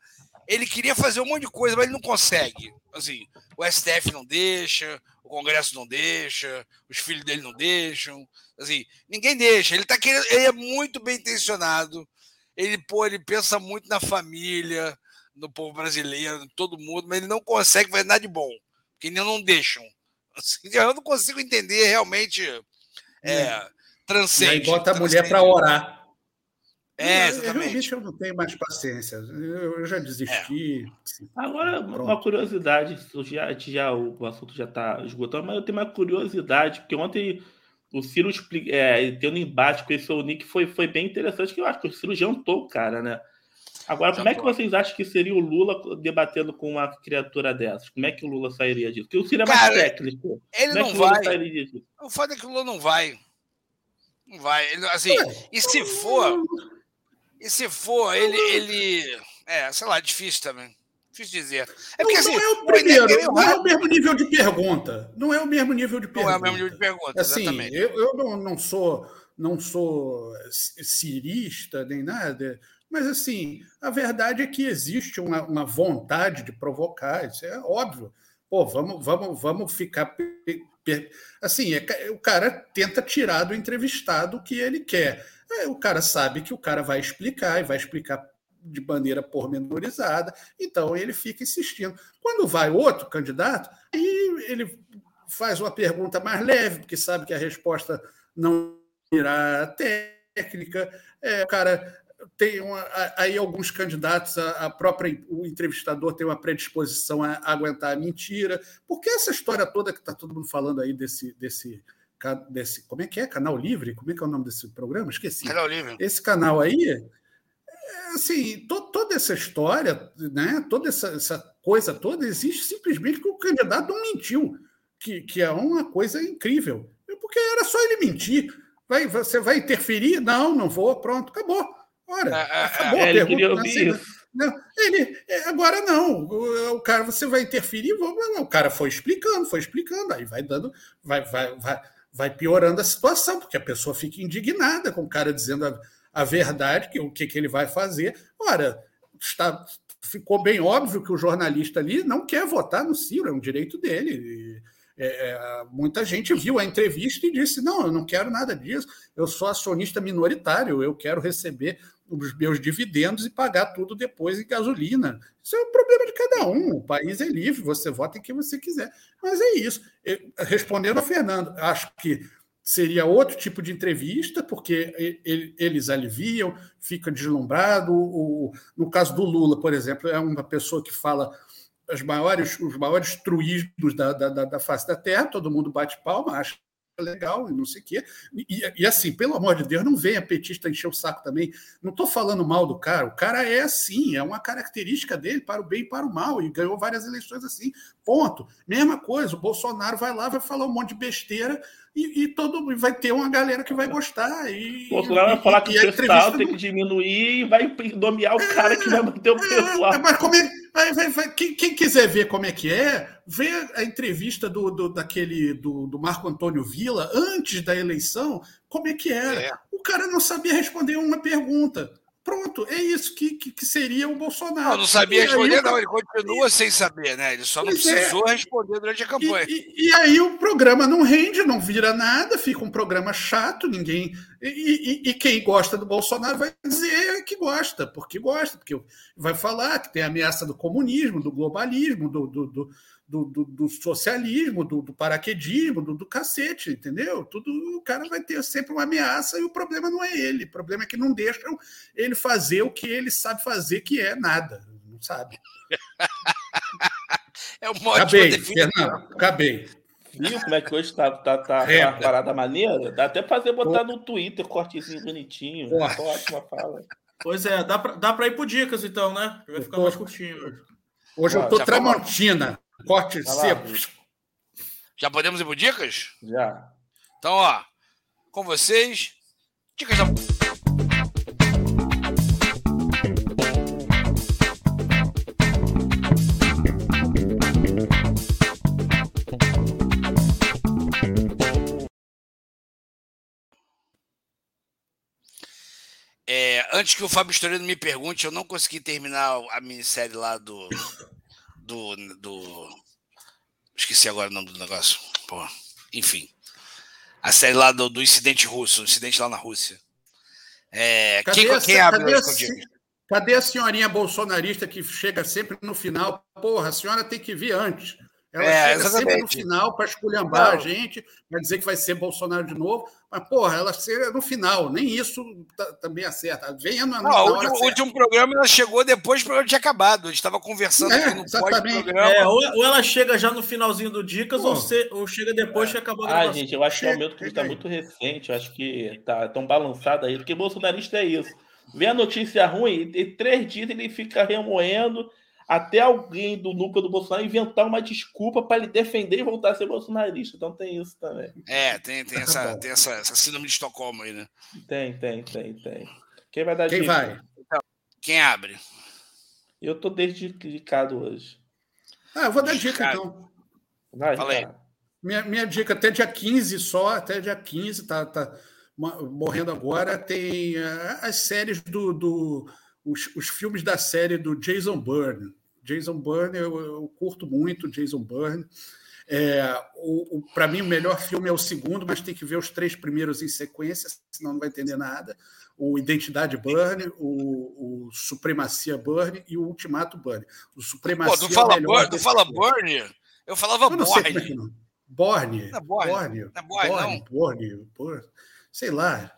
ele queria fazer um monte de coisa, mas ele não consegue. Assim, o STF não deixa, o Congresso não deixa, os filhos dele não deixam. Assim, ninguém deixa. Ele tá querendo, ele é muito bem intencionado. Ele, pô, ele pensa muito na família, no povo brasileiro, em todo mundo, mas ele não consegue fazer nada de bom, porque eles não deixam. Assim, eu não consigo entender realmente. É, transcende. E aí bota a mulher para orar. É, exatamente. Realmente eu não tenho mais paciência. Eu, já desisti. É. Agora, Pronto. uma curiosidade, já, já, o assunto já está esgotando, mas eu tenho uma curiosidade, porque ontem o Ciro é, tendo embate com esse Nick foi, foi bem interessante, que eu acho que o Ciro jantou o cara, né? Agora, como é que vocês acham que seria o Lula debatendo com uma criatura dessas? Como é que o Lula sairia disso? Porque o Ciro é mais cara, técnico. Ele como não é vai. O fato é que o Lula não vai. Não vai. Ele, assim, e se for e se for, ele, ele. É, sei lá, difícil também. Difícil dizer. É porque, não, assim, não é o primeiro, não é o mesmo nível de pergunta. Não é o mesmo nível de pergunta. Não é o mesmo nível de pergunta, assim, exatamente. Eu, eu não, não sou não sou cirista nem nada, mas assim, a verdade é que existe uma, uma vontade de provocar, isso é óbvio. Pô, vamos, vamos, vamos ficar. Assim, é, o cara tenta tirar do entrevistado o que ele quer. É, o cara sabe que o cara vai explicar e vai explicar de maneira pormenorizada, então ele fica insistindo. Quando vai outro candidato, aí ele faz uma pergunta mais leve, porque sabe que a resposta não irá técnica. É, o cara tem uma, aí alguns candidatos, a, a, própria o entrevistador tem uma predisposição a, a aguentar a mentira, porque essa história toda que está todo mundo falando aí desse, desse desse. Como é que é? Canal Livre? Como é que é o nome desse programa? Esqueci. Canal Livre. Esse canal aí, é, assim, to, toda essa história, né, toda essa, essa, coisa toda existe simplesmente porque o candidato não mentiu, que, que é uma coisa incrível. Porque era só ele mentir. Vai, você vai interferir? Não, não vou. Pronto, acabou. Ora, ah, ah, acabou é, a pergunta. Ele não, ele, é, agora não. O, o, cara, você vai interferir? O cara foi explicando, foi explicando, aí vai dando, vai, vai, vai vai piorando a situação, porque a pessoa fica indignada com o cara dizendo a, a verdade, que o que, que ele vai fazer. Ora, está, ficou bem óbvio que o jornalista ali não quer votar no Ciro, é um direito dele. E, é, é, muita gente viu a entrevista e disse: não, eu não quero nada disso, eu sou acionista minoritário, eu quero receber os meus dividendos e pagar tudo depois em gasolina. Isso é um problema de cada um. O país é livre, você vota em quem você quiser. Mas é isso. Respondendo a Fernando, acho que seria outro tipo de entrevista, porque eles aliviam, fica deslumbrado. no caso do Lula, por exemplo, é uma pessoa que fala as maiores, os maiores truídos da, da, da face da Terra, todo mundo bate palma, acha legal e não sei o quê. E, e, assim, pelo amor de Deus, não venha petista encher o saco também. Não estou falando mal do cara. O cara é assim, é uma característica dele para o bem e para o mal. E ganhou várias eleições assim. Ponto. Mesma coisa, o Bolsonaro vai lá, vai falar um monte de besteira e, e todo vai ter uma galera que vai gostar. E, o Bolsonaro vai falar que o pessoal tem que diminuir e vai nomear o cara que vai manter o é, pessoal. É, mas como é, vai, vai, vai, quem, quem, quiser ver como é que é, vê a entrevista do, do daquele do, do, Marco Antônio Villa antes da eleição, como é que era. É. O cara não sabia responder uma pergunta. Pronto, é isso que, que, que seria o Bolsonaro. Não, não sabia responder, aí, não, ele continua e... sem saber, né? Ele só não é. precisou é. responder durante a campanha. E, e, e, aí o programa não rende, não vira nada, fica um programa chato, ninguém. E, e, quem gosta do Bolsonaro vai dizer que gosta, porque gosta, porque vai falar que tem ameaça do comunismo, do globalismo, do, do, do do, do, do socialismo, do, do paraquedismo, do, do, cacete, entendeu? Tudo o cara vai ter sempre uma ameaça e o problema não é ele. O problema é que não deixam ele fazer o que ele sabe fazer, que é nada. Não sabe. é um acabei, Fernando, acabei. Viu como é que hoje tá, tá, tá, é, uma parada maneira? Dá até fazer botar no Twitter, cortezinho bonitinho. Ótima fala. Pois é, dá pra, dá pra ir pro Dicas então, né? Vai ficar tô, mais curtinho. Hoje eu tô Tramontina. Corte seco. Já podemos ir por dicas? Já. Então, ó, com vocês, dicas da. É, antes que o Fábio Storino me pergunte, eu não consegui terminar a minissérie lá do do, do. Esqueci agora o nome do negócio. Pô, enfim. A série lá do, do incidente russo, o incidente lá na Rússia. É, cadê quem, quem abre cadê, a, cadê a senhorinha bolsonarista que chega sempre no final? Porra, a senhora tem que vir antes. Ela é, chega exatamente. sempre no final para esculhambar a gente, para dizer que vai ser Bolsonaro de novo. Mas, porra, ela chega no final, nem isso também acerta. Venha na, não, o último, último, programa ela chegou depois do programa tinha acabado. A gente estava conversando é, no pós-programa. É, ou, ou, ela chega já no finalzinho do Dicas, ou, se, ou, chega depois é. que acabou a Ah, gente, eu acho que o momento que está muito recente. Eu acho que tá tão balançado aí, porque bolsonarista é isso. Vê a notícia ruim, e três dias ele fica remoendo até alguém do núcleo do Bolsonaro inventar uma desculpa para ele defender e voltar a ser bolsonarista. Então tem isso também. É, tem, tem, essa, tem essa, essa síndrome de Estocolmo aí, né? Tem, tem, tem, tem. Quem vai dar Quem dica? vai? Então, quem abre? Eu tô dedicado hoje. Ah, eu vou dar dica então. Vai, Fala aí. Minha, minha dica até dia 15 só, até dia 15, tá, tá morrendo agora. Tem uh, as séries do, do os, os filmes da série do Jason Bourne. Jason Bourne, eu, eu curto muito Jason Bourne. É, Para mim, o melhor filme é o segundo, mas tem que ver os três primeiros em sequência, senão não vai entender nada. O Identidade Burn, o, o Supremacia Burn e o Ultimato Burn. O Supremacia Pô, tu fala, é Burn, tu fala Burn? Eu falava eu não Borne. Sei é. Borne. Não é Borne. Borne. Não é Borne, Borne, Borne, Borne, sei lá.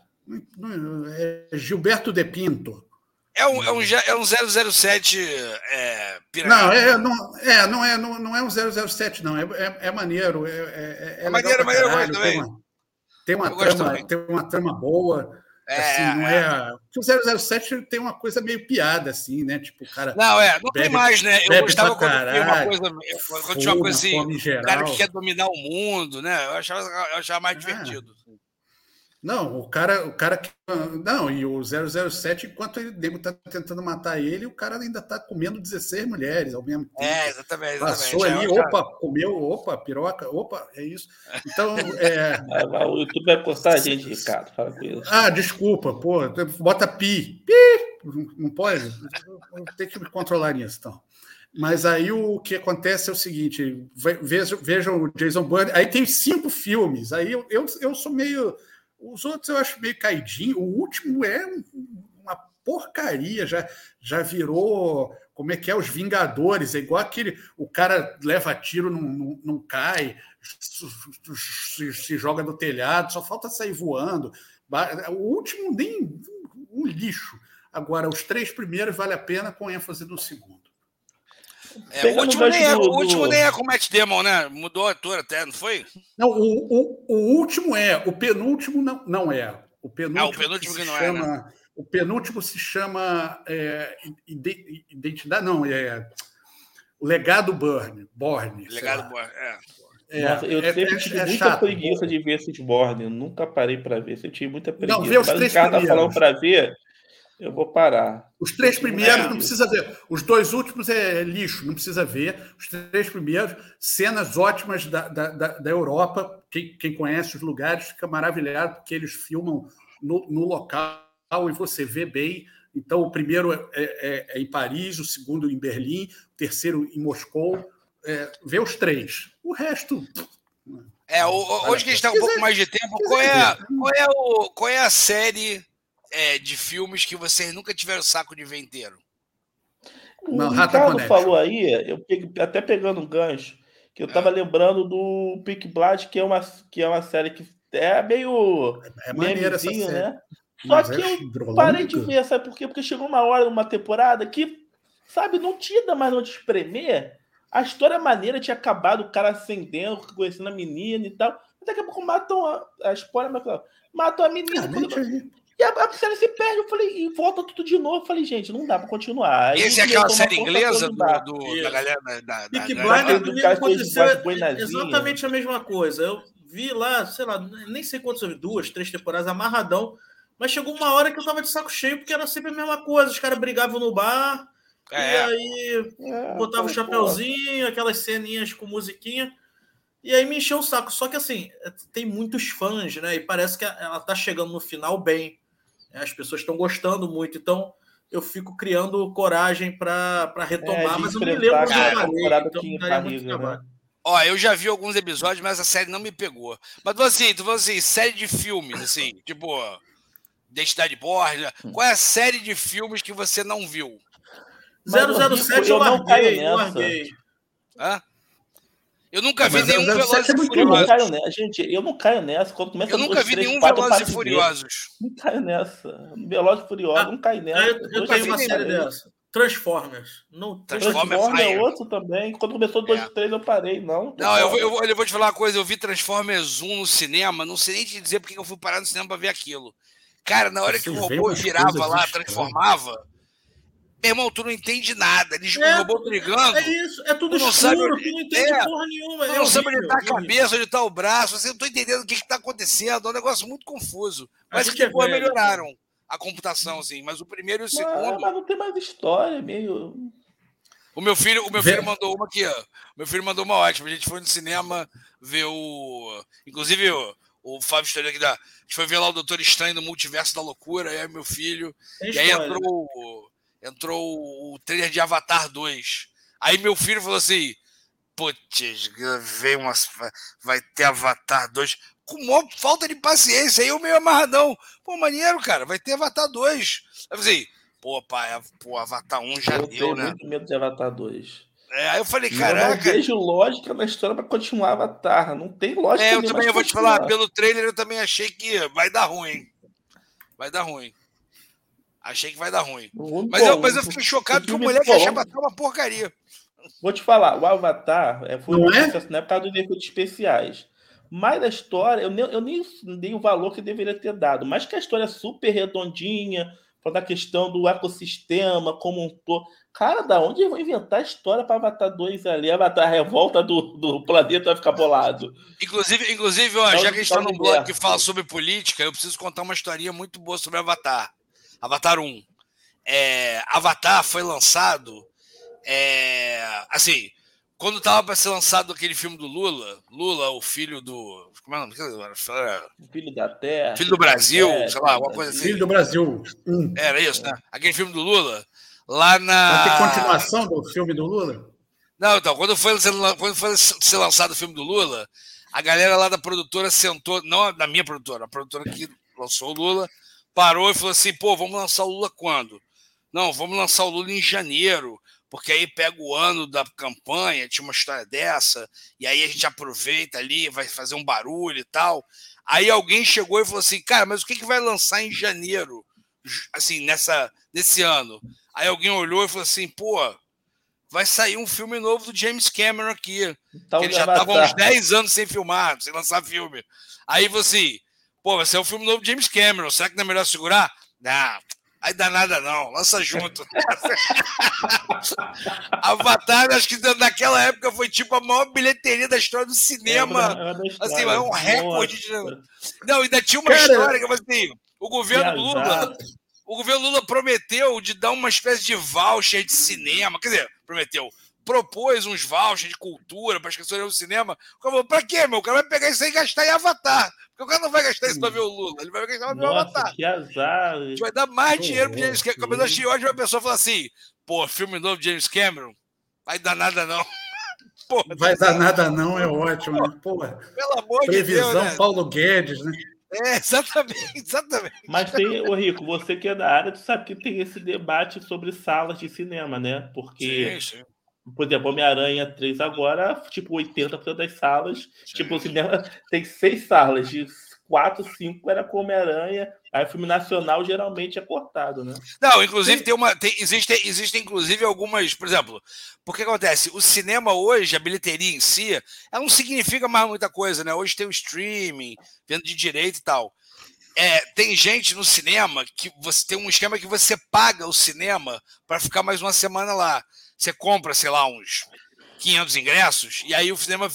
É Gilberto De Pinto. É um, é um, é um 007 é, Não, é, não, é, não, é, não, não é um 007, não. É, é, é maneiro. É, é, é, é maneiro, maneiro caralho, também. Tem uma, tem uma, trama, tem uma trama boa. É, assim, não é. é... O 007 tem uma coisa meio piada, assim, né? Tipo, o cara. Não, é, não bebe, tem mais, né? Eu gostava quando tinha uma coisa, quando tinha uma coisa assim, o cara que quer dominar o mundo, né? Eu achava, eu achava mais divertido. Não, o cara, o cara que. Não, e o 007, enquanto ele nego tá tentando matar ele, o cara ainda tá comendo 16 mulheres ao mesmo tempo. É, exatamente. Passou ali, é, opa, comeu, opa, piroca, opa, é isso. Então. É... o YouTube vai postar a gente, Ricardo, fala com ele. Ah, desculpa, pô, bota pi. Pi! Não pode? Tem que me controlar nisso, então. Mas aí o que acontece é o seguinte: vejam, vejam o Jason Bourne. Aí tem cinco filmes. Aí eu, eu, eu sou meio os outros eu acho meio caidinho. O último é uma porcaria, já, já virou. Como é que é? Os Vingadores. É igual aquele. O cara leva tiro, não, não, não cai, se, se, joga do telhado, só falta sair voando. O último, nem um lixo. Agora, os três primeiros vale a pena, com ênfase no segundo. É, o, último nem é, o último nem é com o Matt Damon, né? Mudou a ator até, não foi? Não, o, o, o último é. O penúltimo não, não é. O penúltimo, ah, o penúltimo que, que não chama, é, né? O penúltimo se chama é, Identidade, não, é o Legado Burn. Borne Legado Burn, é. É, Nossa, eu é, sempre é, tive é muita chato, preguiça de ver esses Borne. Eu nunca parei para ver. Eu tive muita preguiça. Não, vê os Mas três falando para ver, eu vou parar. Os três primeiros é. não precisa ver. Os dois últimos é lixo, não precisa ver. Os três primeiros, cenas ótimas da, da, da, da Europa. Quem, quem, conhece os lugares fica maravilhado, porque eles filmam no, no local e você vê bem. Então, o primeiro é, é, é, em Paris, o segundo em Berlim, o terceiro em Moscou. É, vê os três. O resto. É, hoje que a gente está um pouco mais de tempo, qual é, qual, é o, qual é a série é, de filmes que vocês nunca tiveram saco de ver inteiro? O Ricardo falou aí, eu peguei, até pegando um gancho, que eu estava é. lembrando do Peak Blind, que é uma que é uma série que é meio é maneira essa série. né? Só Mas que é eu parei de ver, sabe por quê? Porque chegou uma hora numa temporada que, sabe, não tinha mais onde espremer. A história maneira tinha acabado, o cara acendendo, conhecendo a menina e tal. Daqui a pouco matam a, a spoiler, mas matam a menina. Ah, quando... E a, a série se perde, eu falei, e volta tudo de novo. Eu falei, gente, não dá pra continuar. Aí, Esse é aquela série inglesa do, do da galera da. Big Blind comigo aconteceu exatamente a mesma coisa. Eu vi lá, sei lá, nem sei quantas, duas, três temporadas, amarradão. Mas chegou uma hora que eu tava de saco cheio, porque era sempre a mesma coisa. Os caras brigavam no bar, é. e aí é, botava o um chapéuzinho, aquelas ceninhas com musiquinha. E aí me encheu o saco. Só que assim, tem muitos fãs, né? E parece que ela tá chegando no final bem. As pessoas estão gostando muito, então eu fico criando coragem para retomar, é, mas eu não me lembro de falei, então daria muito trabalho. Né? Ó, eu já vi alguns episódios, mas a série não me pegou. Mas tu assim, tu assim, série de filmes, assim, tipo, Identidade Borja. Qual é a série de filmes que você não viu? 007 eu, eu larguei, eu larguei. Hã? Eu nunca vi nenhum Velozes e Furiosos. Gente, eu não caio nessa. Quando começa eu nunca vi nenhum Velozes e Furiosos. Não caio nessa. Velozes e Furiosos, ah, não caio nessa. Eu, eu tenho uma série dessa. Transformers. Não, Transformers, Transformers é outro também. Quando começou 2 e 3, eu parei. Não, não eu, vou, eu, eu vou te falar uma coisa. Eu vi Transformers 1 no cinema. Não sei nem te dizer porque eu fui parar no cinema para ver aquilo. Cara, na hora Você que o robô girava lá, transformava meu irmão, tu não entende nada. Eles é, robô brigando. É isso, é tudo escuro, sabe, tu não entende é, porra nenhuma. Tu não é sabe onde está a cabeça, onde está o braço, você não está entendendo o que está acontecendo. É um negócio muito confuso. Mas que depois é melhoraram a computação, assim. Mas o primeiro e o segundo. Mas não tem mais história, meio. O meu filho, o meu filho mandou uma aqui, ó. O meu filho mandou uma ótima. A gente foi no cinema ver o. Inclusive, o, o Fábio Estranho aqui da. A gente foi ver lá o Doutor Estranho no Multiverso da Loucura, aí meu filho. Tem e aí entrou entrou o trailer de Avatar 2. Aí meu filho falou assim: Putz, veio umas. Vai ter Avatar 2. Com maior falta de paciência. Aí eu meio amarradão. Pô, maneiro, cara, vai ter Avatar 2. Aí eu falei, pô, pai, pô, Avatar 1 já eu deu, né? muito medo de Avatar 2. É, aí eu falei, caraca. Eu não vejo lógica na história para continuar Avatar. Não tem lógica. É, eu também eu vou te falar, pelo trailer eu também achei que vai dar ruim. Vai dar ruim. Achei que vai dar ruim. mas, eu, mas eu fiquei chocado que o moleque achou Avatar uma porcaria. Vou te falar, o Avatar é, foi um é? sucesso na época dos efeitos especiais. Mas a história, eu nem, eu nem dei o valor que deveria ter dado. Mas que a história é super redondinha, para a questão do ecossistema como um todo. Cara, da onde eu vou inventar a história para Avatar 2 ali? Avatar a revolta do, do planeta vai ficar bolado. Inclusive, inclusive ó, já que a gente está num blog que fala sobre política, eu preciso contar uma historinha muito boa sobre Avatar. Avatar 1. É, Avatar foi lançado. É, assim, quando estava para ser lançado aquele filme do Lula, Lula, o filho do. Como é o nome? Filho da Terra. Filho do Brasil, é, sei lá, alguma coisa assim. Filho do Brasil. Hum. Era isso, né? Aquele filme do Lula, lá na. Vai ter continuação do filme do Lula? Não, então, quando foi, quando foi ser lançado o filme do Lula, a galera lá da produtora sentou, não da minha produtora, a produtora que lançou o Lula, parou e falou assim: pô, vamos lançar o Lula quando? Não, vamos lançar o Lula em janeiro, porque aí pega o ano da campanha, tinha uma história dessa, e aí a gente aproveita ali, vai fazer um barulho e tal. Aí alguém chegou e falou assim: cara, mas o que, que vai lançar em janeiro, assim, nessa, nesse ano? Aí alguém olhou e falou assim: pô, vai sair um filme novo do James Cameron aqui. Então, ele já estava uns 10 anos sem filmar, sem lançar filme. Aí você, assim, pô, vai ser um filme novo do James Cameron, será que não é melhor segurar? Não, aí dá nada não, lança junto. Avatar, acho que naquela época foi tipo a maior bilheteria da história do cinema. É, história, assim, é um recorde. De... Não, ainda tinha uma Cara, história que assim, o governo Lula o governo Lula prometeu de dar uma espécie de voucher de cinema. Quer dizer, prometeu. Propôs uns vouchers de cultura para as pessoas do cinema. Falou, pra quê, meu? O cara vai pegar isso aí e gastar em Avatar. Porque o cara não vai gastar isso para ver o Lula. Ele vai gastar para ver o Avatar. Que azar. A gente vai dar mais Pô, dinheiro para James Cameron. Mas achei ótimo a pessoa falar assim: pô, filme novo de James Cameron? Vai dar nada, não. Porra, vai dar nada, não, é ótimo. Né? Porra, Pelo amor previsão de Deus. Né? Paulo Guedes, né? É, exatamente, exatamente. Mas tem, ô Rico, você que é da área, tu sabe que tem esse debate sobre salas de cinema, né? Porque, sim, sim. Por exemplo, Homem-Aranha 3 agora, tipo, 80% das salas, sim. tipo, o cinema tem seis salas, de quatro, cinco era com Homem-Aranha, aí filme nacional geralmente é cortado, né? Não, inclusive tem uma. Tem, existe, existem, inclusive, algumas. Por exemplo, porque acontece? O cinema hoje, a bilheteria em si, ela não significa mais muita coisa, né? Hoje tem o streaming, vendo de direito e tal. É, tem gente no cinema que você tem um esquema que você paga o cinema para ficar mais uma semana lá. Você compra, sei lá, uns 500 ingressos, e aí o cinema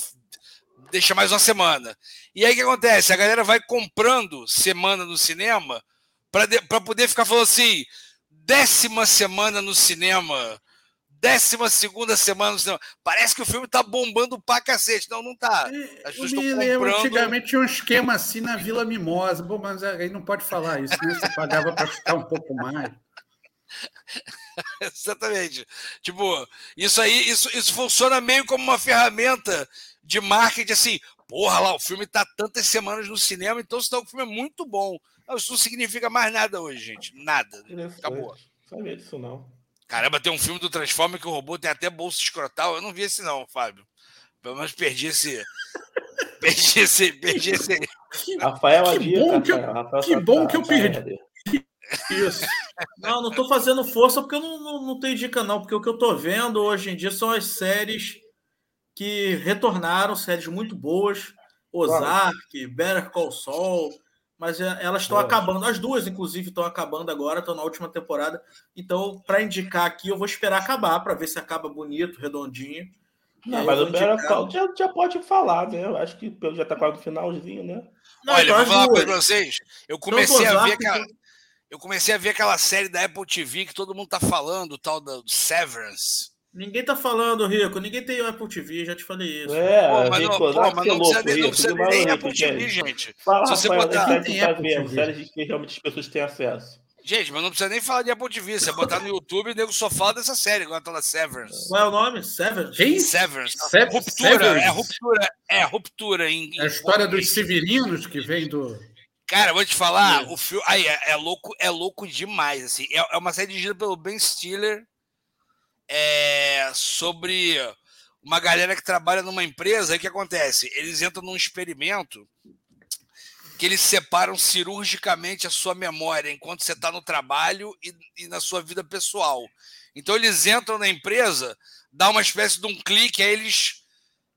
deixa mais uma semana. E aí o que acontece? A galera vai comprando semana no cinema para poder ficar falando assim: décima semana no cinema, décima segunda semana no cinema. Parece que o filme tá bombando pra cacete. Não, não tá. As pessoas estão comprando. Antigamente tinha um esquema assim na Vila Mimosa. Bom, mas aí não pode falar isso, né? Você pagava para ficar um pouco mais. Exatamente. Tipo, isso aí, isso, isso funciona meio como uma ferramenta de marketing assim, porra lá, o filme tá tantas semanas no cinema, então senão o filme é muito bom. Isso não significa mais nada hoje, gente. Nada. Acabou. Não sabia disso, não. Caramba, tem um filme do Transformer que o robô tem até bolsa escrotal. Eu não vi esse, não, Fábio. Pelo menos perdi esse. perdi esse. Perdi esse. Rafael, que dica, bom que eu, Rafael que, bom que eu perdi. Isso. Não, não tô fazendo força porque eu não, não, não tenho dica, não. Porque o que eu tô vendo hoje em dia são as séries que retornaram, séries muito boas. Ozark, Better Call Saul, mas é, elas estão acabando. As duas, inclusive, estão acabando agora, estão na última temporada. Então, para indicar aqui, eu vou esperar acabar para ver se acaba bonito, redondinho. Não, mas o Better Call já, já pode falar, né? Eu acho que já está quase no finalzinho, né? Não, Olha, então vou falar uma coisa para vocês. Eu comecei a ver aquela. Eu comecei a ver aquela série da Apple TV que todo mundo tá falando, tal da Severance. Ninguém tá falando, Rico. Ninguém tem Apple TV, já te falei isso. É, pô, mas não, pô, mas não precisa, nem, não precisa nem Apple TV, gente. Fala, Se você Rafael, botar. Tem tá vendo, séries que realmente as pessoas têm acesso. Gente, mas não precisa nem falar de Apple TV. Você botar no YouTube, o nego só fala dessa série, agora tá na Severance. Qual é o nome? Severance? Quem? Severance. Se ruptura, Severance. é ruptura. É ruptura em. É a história dos Severinos que vem do. Cara, vou te falar, é. o filme. Aí, é, é, louco, é louco demais. Assim. É, é uma série dirigida pelo Ben Stiller é, sobre uma galera que trabalha numa empresa. E o que acontece? Eles entram num experimento que eles separam cirurgicamente a sua memória enquanto você está no trabalho e, e, na sua vida pessoal. Então eles entram na empresa, dá uma espécie de um clique, aí eles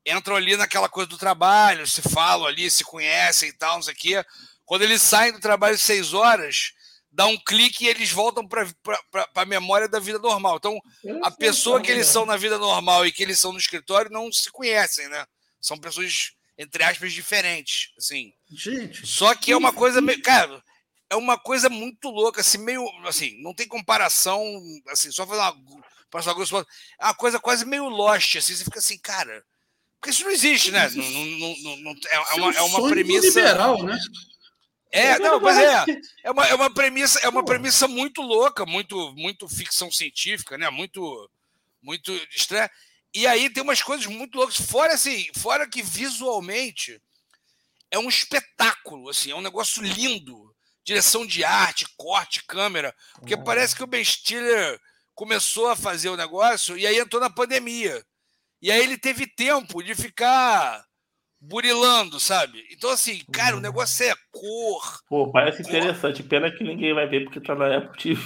entram ali naquela coisa do trabalho, se falam ali, se conhecem e tal, não sei o quê. Quando eles saem do trabalho seis horas, dá um clique e eles voltam para a memória da vida normal. Então, a pessoa que eles são na vida normal e que eles são no escritório não se conhecem, né? São pessoas, entre aspas, diferentes. Assim. Gente. Só que é uma coisa meio. Cara, é uma coisa muito louca, assim, meio. Assim, não tem comparação. Assim, só fazer uma. Passar uma, é uma coisa quase meio lost, assim, você fica assim, cara. Porque isso não existe, né? Não, não, não, não é, é, uma, é uma premissa. Liberal, né? É, não, mas é, é uma, é uma premissa, é uma premissa muito louca, muito, muito ficção científica, né? Muito, muito estranha. E aí tem umas coisas muito loucas, fora assim, fora que visualmente é um espetáculo, assim, é um negócio lindo, direção de arte, corte, câmera, porque parece que o Ben Stiller começou a fazer o negócio e aí entrou na pandemia. E aí ele teve tempo de ficar burilando, sabe? Então, assim, cara, o negócio é cor. Pô, parece cor. interessante. Pena que ninguém vai ver porque tá na Apple TV.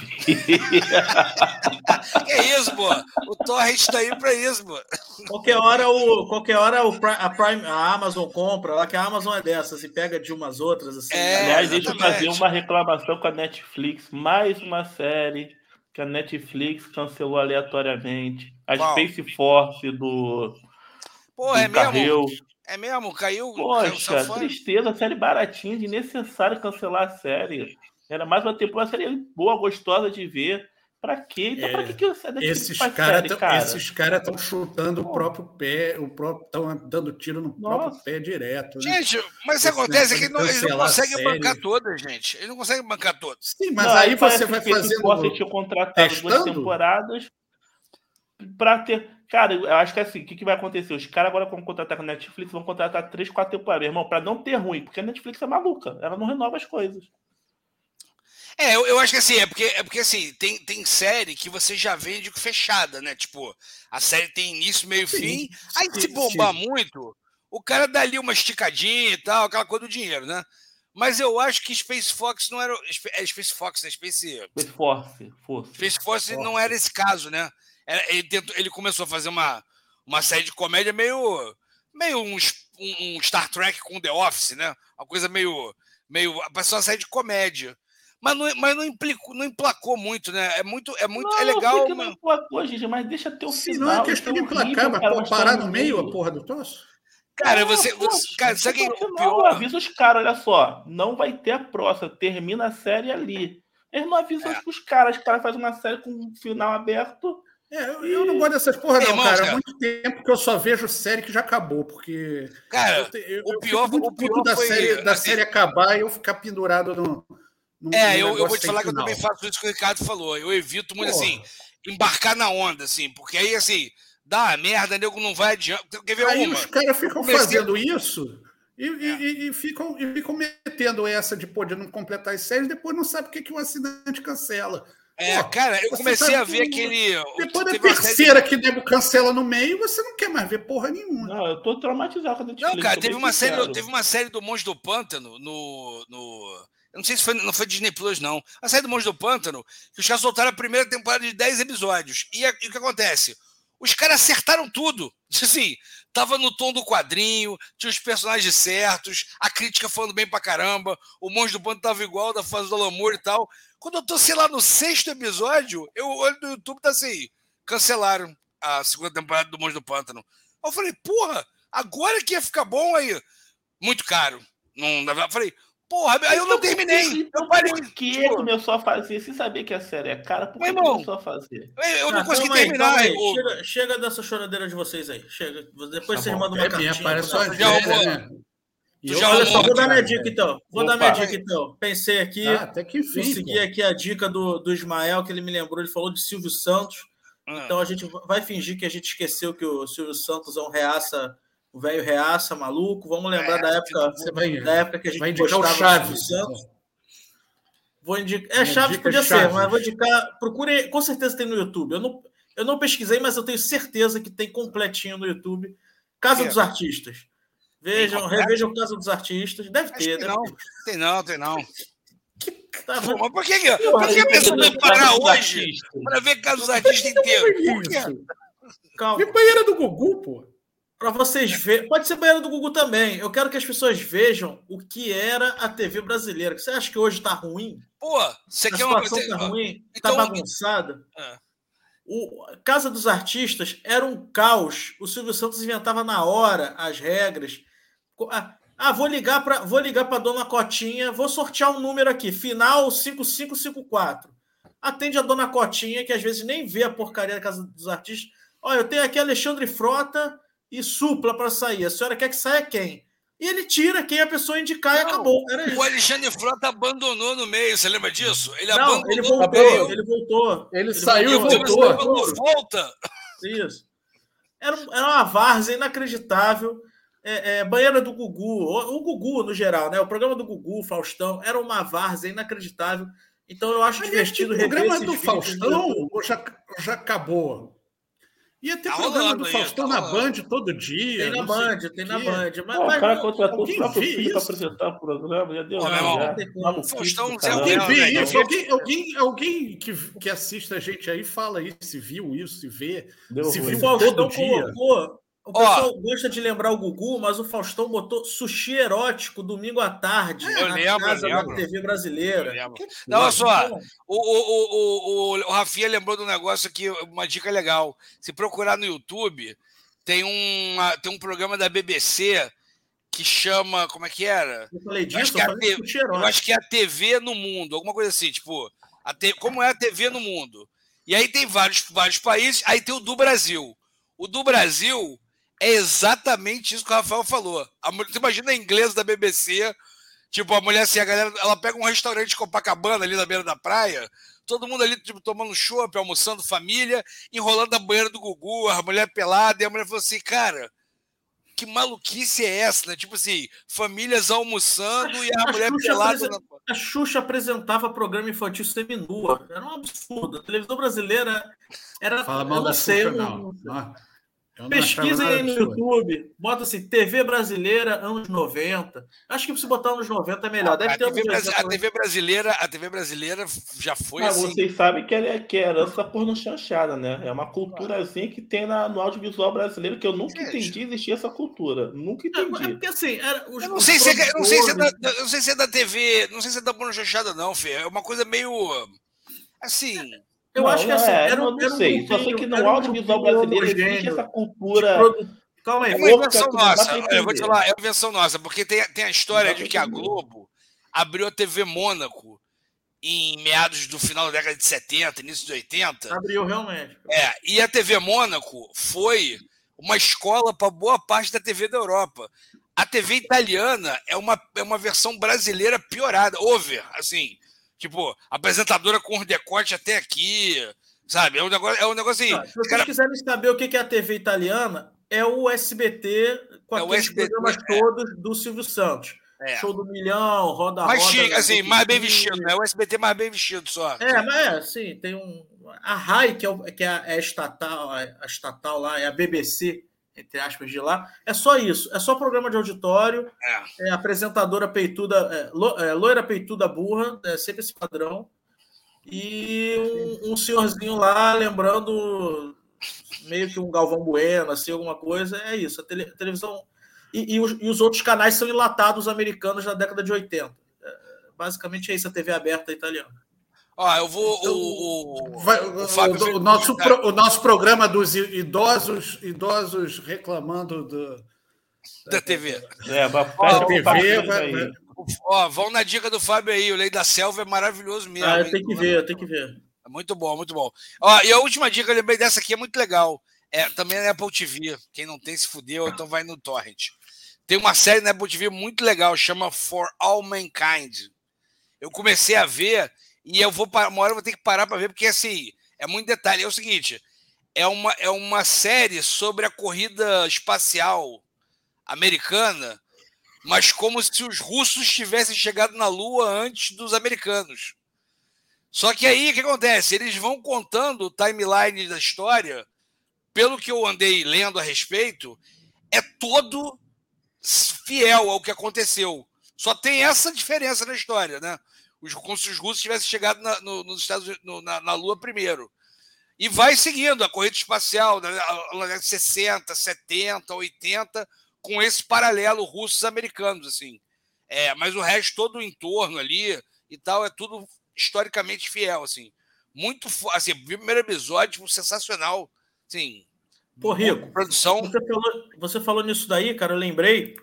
é isso, pô. O Torrent tá aí pra isso, pô. Qualquer hora, o, qualquer hora o, a, Prime, a Amazon compra, lá que a Amazon é dessas e pega de umas outras. Assim, é, Aliás, deixa eu fazer uma reclamação com a Netflix. Mais uma série que a Netflix cancelou aleatoriamente. A Qual? Space Force do. Pô, do é mesmo? É mesmo? Caiu? Poxa, caiu tristeza, série baratinha, desnecessário cancelar a série. Era mais uma temporada, uma série boa, gostosa de ver. Pra quê? Então, é, pra que, que você esses cara série, cara? Esses caras estão chutando Pô. o próprio pé, o próprio estão dando tiro no Nossa. próprio pé direto. Né? Gente, mas o que acontece é que não, eles não conseguem bancar todas, gente. Eles não conseguem bancar todas. Sim, mas não, aí você vai fazendo. Você tinha contratado duas temporadas para ter. Cara, eu acho que é assim, o que, que vai acontecer? Os caras agora, quando contratar com a Netflix, vão contratar três, quatro temporadas, meu irmão, para não ter ruim, porque a Netflix é maluca, ela não renova as coisas. É, eu, eu, acho que assim, é porque, é porque assim, tem, tem série que você já vende fechada, né? Tipo, a série tem início, meio sim, fim. Aí sim, se bombar sim. muito, o cara dá ali uma esticadinha e tal, aquela coisa do dinheiro, né? Mas eu acho que Space Fox não era. É Space Fox, né? Space. Space Force. Force. Space Force, Force não era esse caso, né? Ele, tentou, ele começou a fazer uma, uma série de comédia meio. meio um, um, Star Trek com The Office, né? Uma coisa meio. meio passou uma série de comédia. Mas não, mas não, implicou, não emplacou muito, né? É muito, é muito, não, é legal. Não, que não emplacou, gente, mas deixa ter o final. Não é questão de emplacar, mas parar no meio a porra do troço. Cara, você, você cara, sabe é pior? Avisa os caras, olha só, não vai ter a próxima, termina a série ali. Eles não avisam é. os caras, os caras fazem uma série com um final aberto. É, eu, eu não gosto dessas porra, não, irmão, cara. Há muito tempo que eu só vejo série que já acabou, porque. Cara, eu, eu, o pior, muito o pior da, foi, série, da assim, série acabar e eu ficar pendurado no, é, eu, eu vou te falar que eu também faço isso que o Ricardo falou. Eu evito muito, Porra. assim, embarcar na onda, assim, porque aí, assim, dá merda, nego não vai adiante. Quer ver aí uma? os caras ficam fazendo isso e, é. e, e, ficam, e ficam metendo essa de poder não completar as séries, depois não sabe o que, que o acidente cancela. É, Pô, cara, eu comecei a ver aquele. Depois da terceira série... que nego cancela no meio, você não quer mais ver porra nenhuma. Não, eu tô traumatizado com a Netflix. Não, cara, teve uma, série, teve uma série do Monge do Pântano no, no, eu não sei se foi, não foi Disney Plus, não. A saída do Monstro do Pântano, que os caras soltaram a primeira temporada de 10 episódios. E, a, e o que acontece? Os caras acertaram tudo. Assim, tava no tom do quadrinho, tinha os personagens certos, a crítica falando bem pra caramba, o Monstro do Pântano tava igual da fase do Alamor e tal. Quando eu tô, sei lá, no sexto episódio, eu olho no YouTube tá assim, cancelaram a segunda temporada do Monstro do Pântano. Eu falei, porra, agora que ia ficar bom aí. Muito caro. Não, eu falei, Porra, aí eu não então, terminei. eu parei. Por que tipo... começou a fazer? Se saber que a série é cara, por que irmão, começou a fazer? Eu não ah, consegui terminar. Aí, chega, chega, dessa choradeira de vocês aí. Chega. Depois tá vocês mandam uma é cartinha. Minha, só já arrumou. Né? Já olha só, vou dar minha dica então. Vou Opa. dar minha dica então. Pensei aqui. Ah, até que enfim, vou seguir aqui a dica do, do Ismael, que ele me lembrou. Ele falou de Silvio Santos. Ah. Então a gente vai fingir que a gente esqueceu que o Silvio Santos é um reaça o velho reaça, maluco. Vamos lembrar é, da época, você vai, da época que a gente vai indicar o Chaves. Santos. Vou indicar. É, Chaves podia Chaves. ser, mas vou indicar. Procure, com certeza tem no YouTube. Eu não, eu não pesquisei, mas eu tenho certeza que tem completinho no YouTube. Casa é. dos Artistas. Vejam, revejam Casa dos Artistas. Deve ter, deve não. Tem não, tem não. Tá, mas por que, por que a pessoa vai parar hoje para ver Casa dos Artistas inteiro? Por quê? Calma. Vê banheira do Gugu, pô para vocês verem. Pode ser banheiro do Google também. Eu quero que as pessoas vejam o que era a TV brasileira. Você acha que hoje está ruim? Pô, você quer uma coisa. Tá ruim? Está então... bagunçada? É. O Casa dos Artistas era um caos. O Silvio Santos inventava na hora as regras. Ah, ah vou ligar para vou ligar para dona Cotinha, vou sortear um número aqui, final 5554. Atende a dona Cotinha, que às vezes nem vê a porcaria da Casa dos Artistas. Olha, eu tenho aqui Alexandre Frota, e supla para sair. A senhora quer que saia quem? E ele tira quem a pessoa indicar não, e acabou. o Alexandre Frota abandonou no meio, você lembra disso? Ele não, abandonou ele voltou, no meio. Ele voltou. Ele, ele saiu e voltou. voltou. Volta. Isso. Era, era uma várzea inacreditável. É, é, banheira do Gugu, o, o, Gugu no geral, né? O programa do Gugu, Faustão, era uma várzea inacreditável. Então eu acho Mas divertido rever. O programa do Faustão já, já acabou. Ia ter Tá programa rolando do Faustão tá na. Band todo dia. Tem na Band, o tem na Band. Mas, Pô, o cara contratou o próprio filho para apresentar o programa. Já deu Pô, como. Maluquice Faustão Zé. Alguém Não, vê né, isso? eu- Alguém, alguém, alguém que, que assiste a gente aí fala isso, se viu isso, se vê. Deu Se ruim. O viu Faustão todo dia. colocou. O Ó. pessoal gosta de lembrar o Gugu, mas o Faustão botou sushi erótico domingo à tarde Eu na lembro, casa eu da lembro. TV brasileira. Eu. Não, olha só. Então, O, o, o, o, o, Rafinha lembrou do negócio aqui, uma dica legal. Se procurar no YouTube, tem, uma, tem um programa da BBC que chama. Como é que era? Eu falei Eu acho disso, que eu a TV Eu acho que é a TV no mundo, alguma coisa assim, tipo, a te- como é a TV no mundo. E aí tem vários, vários países, aí tem o do Brasil. O do Brasil é exatamente isso que o Rafael falou. A, você imagina a inglesa da BBC, tipo, a mulher assim, a galera, ela pega um restaurante de Copacabana ali na beira da praia, todo mundo ali, tipo, tomando chopp, almoçando família, enrolando a banheira do Gugu, a mulher pelada, e a mulher falou assim, cara, que maluquice é essa, né? Tipo assim, famílias almoçando e a A mulher Xuxa pelada na... A Xuxa apresentava programa infantil seminua. Era um absurdo. A televisão brasileira era. Fala mal da. Xuxa, eu não. não- Nada aí no. YouTube, bota assim, TV brasileira, anos 90. Acho que se botar anos 90 é melhor. Deve a, ter TV anos brasi- 80 a TV brasileira, a TV brasileira já foi Mas assim. vocês sabem que é, que é herança da porno chanchada, né? É uma culturazinha que tem na- no audiovisual brasileiro que eu nunca Gente. entendi existir essa cultura. Nunca É, é entendi. porque assim, era, os, Eu não sei, se é, eu não sei se é da, não sei se é da TV, não sei se é da Bruno Chanchada, não, Fê. É uma coisa meio. Assim. Eu Não, acho que assim, é, era, eu um- não era um sei. Só sei que no um audiovisual grupinho brasileiro existe essa cultura. produ- Calma aí, É uma invenção nossa. pra Eu vou te falar, é uma invenção nossa, porque tem, tem a história de que a. Globo abriu a TV Mônaco em meados do final da década de 70, início de 80. abriu realmente. É, e a TV Mônaco foi uma escola para boa parte da TV da Europa. A TV italiana é uma, é uma versão brasileira piorada, over, assim. Tipo, apresentadora com os decote até aqui, sabe? É um negócio, é um negócio assim. Ah, se vocês cara- quiserem saber o que é a TV italiana, é o SBT com É aqueles SBT, programas é. todos do Silvio Santos. É. Show do Milhão, Roda mais Roda. chique, assim, mais bem vestido, né? O SBT mais bem vestido só. É, mas é, sim, tem um. A RAI, que é, que é a, é a estatal, a, a estatal lá, é a BBC, entre aspas, de lá, é só isso. É só programa de auditório, É. é apresentadora peituda, é, lo- é, loira peituda burra, é sempre esse padrão. E um, um senhorzinho lá lembrando meio que um Galvão Bueno, assim, alguma coisa. É isso. A, tele- a televisão. E, e os, e os outros canais são enlatados americanos da década de 80. É, basicamente é isso, a TV aberta italiana. Ó, eu vou. O, o, Vai- o o, Fábio o- nosso, pro- o nosso programa dos idosos, idosos reclamando do, da TV. É, Ó, TV. vai- Ó, vão na dica do Fábio aí. O Lei da Selva é maravilhoso mesmo. Ah, tenho que ver, eu tenho que ver. É Muito bom, muito bom. Ó, e a última dica, eu lembrei dessa aqui, é muito legal. É, também é Apple TV. Quem não tem, se fudeu, então vai no Torrent. Tem uma série na Apple TV muito legal, chama For All Mankind. Eu comecei a ver e eu vou uma hora eu vou ter que parar para ver, porque assim, é muito detalhe. É o seguinte: é uma, é uma série sobre a corrida espacial americana, mas como se os russos tivessem chegado na Lua antes dos americanos. Só que aí o que acontece? Eles vão contando o timeline da história, pelo que eu andei lendo a respeito, é todo fiel ao que aconteceu. Só tem essa diferença na história, né? Os, como se os russos tivessem chegado na, no, nos Estados Unidos, no, na, na Lua primeiro. E vai seguindo a corrida espacial, na de 60, 70, 80, com esse paralelo russos-americanos, assim. É, mas o resto, todo o entorno ali e tal, é tudo historicamente fiel, assim. Muito, assim, o primeiro episódio, tipo, sensacional, assim. Pô, Rico, produção, Você falou, você falou nisso daí, cara, eu lembrei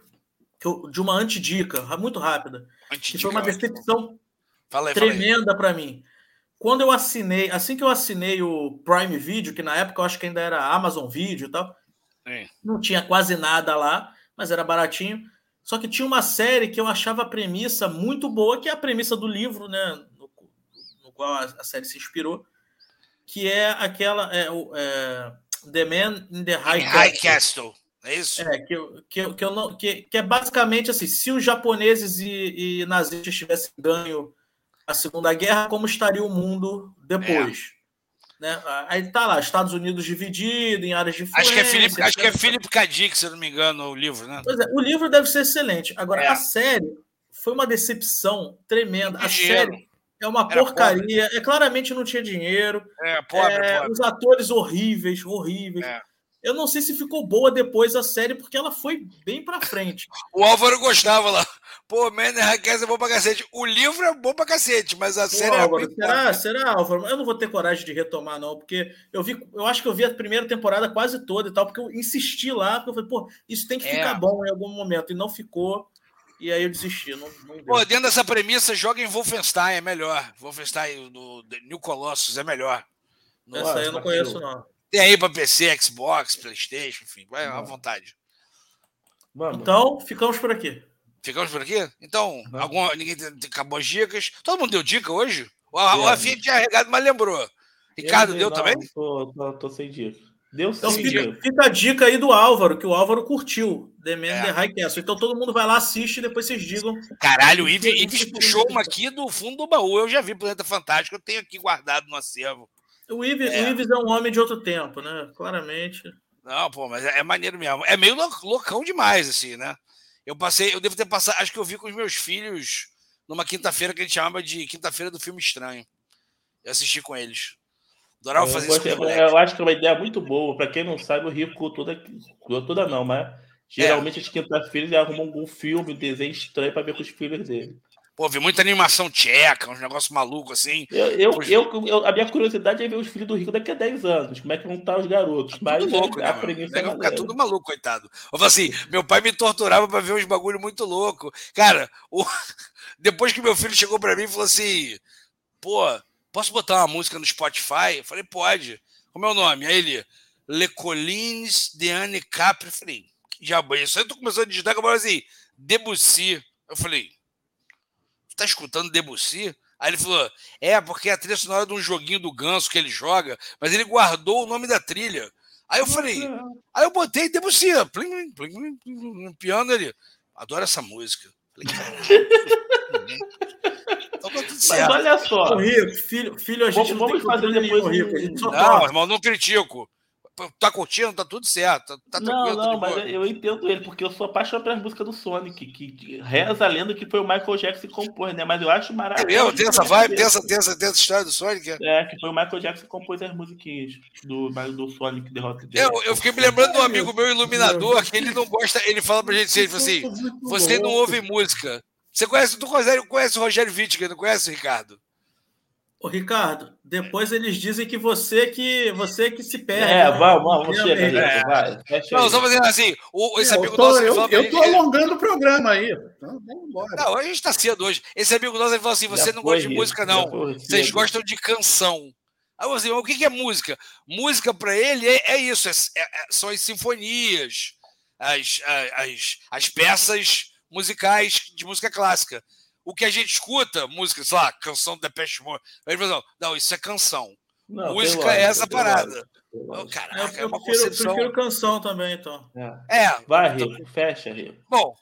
eu- de uma antidica, muito rápida, antes que foi uma decepção Aí. tremenda para mim. Quando eu assinei, assim que eu assinei o Prime Video, que na época eu acho que ainda era Amazon Video e tal, É. não tinha quase nada lá, mas era baratinho. Só que tinha uma série que eu achava a premissa muito boa, que é a premissa do livro, né, no, no qual a, a série se inspirou, que é aquela é, o- é, The Man in the High, High Castle. Castle, é isso? É, que, que, que, eu não, que, que é basicamente assim: se os japoneses e, e nazistas tivessem ganho a Segunda Guerra, como estaria o mundo depois? Né? Aí tá lá, Estados Unidos dividido em áreas de Acho que é Felipe, acho que é se eu não me engano, o livro, né? Pois é, o livro deve ser excelente. Agora, é. a série foi uma decepção tremenda. A série é uma Era porcaria. Pobre. É claramente não tinha dinheiro. É, pobre, é, pobre. Os atores horríveis, horríveis. É. Eu não sei se ficou boa depois a série, porque ela foi bem pra frente. o Álvaro gostava lá. Pô, Manny Raquez é bom pra cacete. O livro é bom pra cacete, mas a Pô, série é Álvaro, é será, será, Álvaro? Eu não vou ter coragem de retomar, não, porque eu vi, eu acho que eu vi a primeira temporada quase toda e tal, porque eu insisti lá, porque eu falei, pô, isso tem que é. ficar bom em algum momento. E não ficou. E aí eu desisti. Não, não Pô, dentro dessa premissa, joga em Wolfenstein, é melhor. Wolfenstein do New Colossus é melhor. Essa aí eu não conheço, não. Tem aí para PC, Xbox, Playstation, enfim, vai à vontade. Vamos. Então, ficamos por aqui. Ficamos por aqui? Então, algum, ninguém acabou as dicas. Todo mundo deu dica hoje? O, o Rafinha tinha regado, mas lembrou. Ricardo deu não, também? Tô, tô, tô sem dica. Deu então fica, fica, a dica aí do Álvaro, que o Álvaro curtiu The Man é. The High Castle. Então todo mundo vai lá, assiste e depois vocês digam. Caralho, o Ives, Ives puxou uma aqui do fundo do baú. Eu já vi Planeta Fantástico, eu tenho aqui guardado no acervo. O Ives é. o Ives é um homem de outro tempo, né? Claramente. Não, pô, mas é, é maneiro mesmo. É meio loucão demais, assim, né? Eu passei, eu devo ter passado, acho que eu vi com os meus filhos numa quinta-feira que a gente chamava de quinta-feira do filme estranho. Eu assisti com eles. Adorava eu fazer isso. Com eu acho que é uma ideia muito boa. Para quem não sabe, o Rico toda, toda não, mas geralmente é. as quinta-feiras ele arruma algum filme, um desenho estranho para ver com os filhos dele. Pô, vi muita animação tcheca, uns negócios malucos assim. Eu, eu, eu, eu, a minha curiosidade é ver os filhos do Rico daqui a 10 anos, como é que vão estar os garotos. Tá Mas louco, é, né, a premissa é ficar tudo maluco, coitado. Eu falo assim, meu pai me torturava para ver uns bagulho muito louco. Cara, o... depois que meu filho chegou para mim e falou assim: pô, posso botar uma música no Spotify? Eu falei, pode. Como é o nome? Aí ele, Le Collines de Anne Capri. Eu falei, que diabo é isso? Aí tu começou a digitar, eu falei assim, Debussy. Eu falei, tá escutando Debussy? Aí ele falou, é, porque é a trilha sonora de um joguinho do Ganso que ele joga, mas ele guardou o nome da trilha. Aí eu falei, aí eu botei Debussy, plim, plim, plim, no piano ele, adoro essa música. Falei, Então tá tudo certo. Mas olha só. Rico, filho, filho, a gente vamos, não fazer depois. Um... Não, irmão, não critico. Tá curtindo, tá tudo certo. Tá, tá não, não, mas eu entendo ele, porque eu sou apaixonado pelas músicas do Sonic, que, que reza a lenda que foi o Michael Jackson que compôs, né? Mas eu acho maravilhoso. É tem essa vibe, tem essa, tem, essa, tem essa história do Sonic? É? é, que foi o Michael Jackson que compôs as musiquinhas do, do Sonic derrota dele. Eu, eu fiquei me lembrando de um amigo meu iluminador que ele não gosta, ele fala pra gente assim: você não ouve música. Você conhece, tu conhece, conhece o Rogério Vittger, não conhece o Ricardo? Ô, Ricardo, depois eles dizem que você que você que se perde. É, né? vamos, vamos, chega, é. vai. Não, só fazendo assim, o, esse amigo eu tô, nosso. Eu, eu tô alongando o programa aí. Então, vamos embora. Não, a gente tá cedo hoje. Esse amigo nosso ele falou assim: você Já não gosta de música, não. Vocês gostam de canção. Aí eu assim, o que é música? Música para ele é, é isso, é, é, são as sinfonias, as, as, as peças musicais de música clássica. O que a gente escuta, música, sei lá, canção do Depeche Mode, aí não, não, isso é canção. Não, música lógica, é essa parada. Oh, caraca, eu, é uma prefiro, concepção... prefiro canção também, então. É, é vai, então... Rico, fecha, Rico. Bom,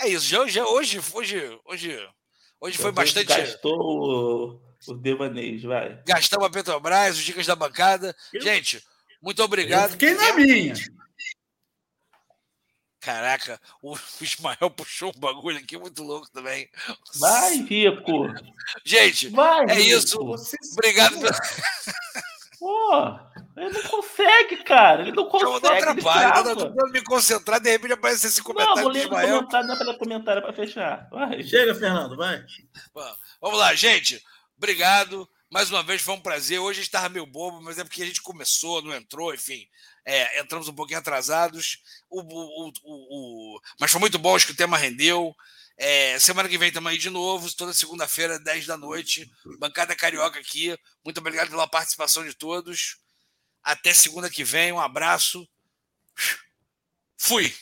é isso. Já, já, hoje, hoje, hoje, hoje foi bastante. Gastou o, o vai. Gastamos a Petrobras, os dicas da bancada. Eu... Gente, muito obrigado. Eu fiquei na minha. Caraca, o Ismael puxou um bagulho aqui muito louco também. Vai, Rico! Gente, Vai, é Rico. isso. Obrigado. Pela... Pô, ele não consegue, cara. Ele não consegue. Eu não trabalho, eu tô me concentrar, de repente aparece esse comentário não, vou ler Ismael. Comentário, não é para comentário, é para fechar. Vai. Chega, Fernando, vai. Vamos lá, gente. Obrigado. Mais uma vez foi um prazer. Hoje estava meio bobo, mas é porque a gente começou, não entrou, enfim. É, entramos um pouquinho atrasados. O, o, o, mas foi muito bom, acho que o tema rendeu. É, semana que vem estamos aí de novo, toda segunda-feira, 10 da noite. Bancada Carioca aqui. Muito obrigado pela participação de todos. Até segunda que vem. Um abraço. Fui.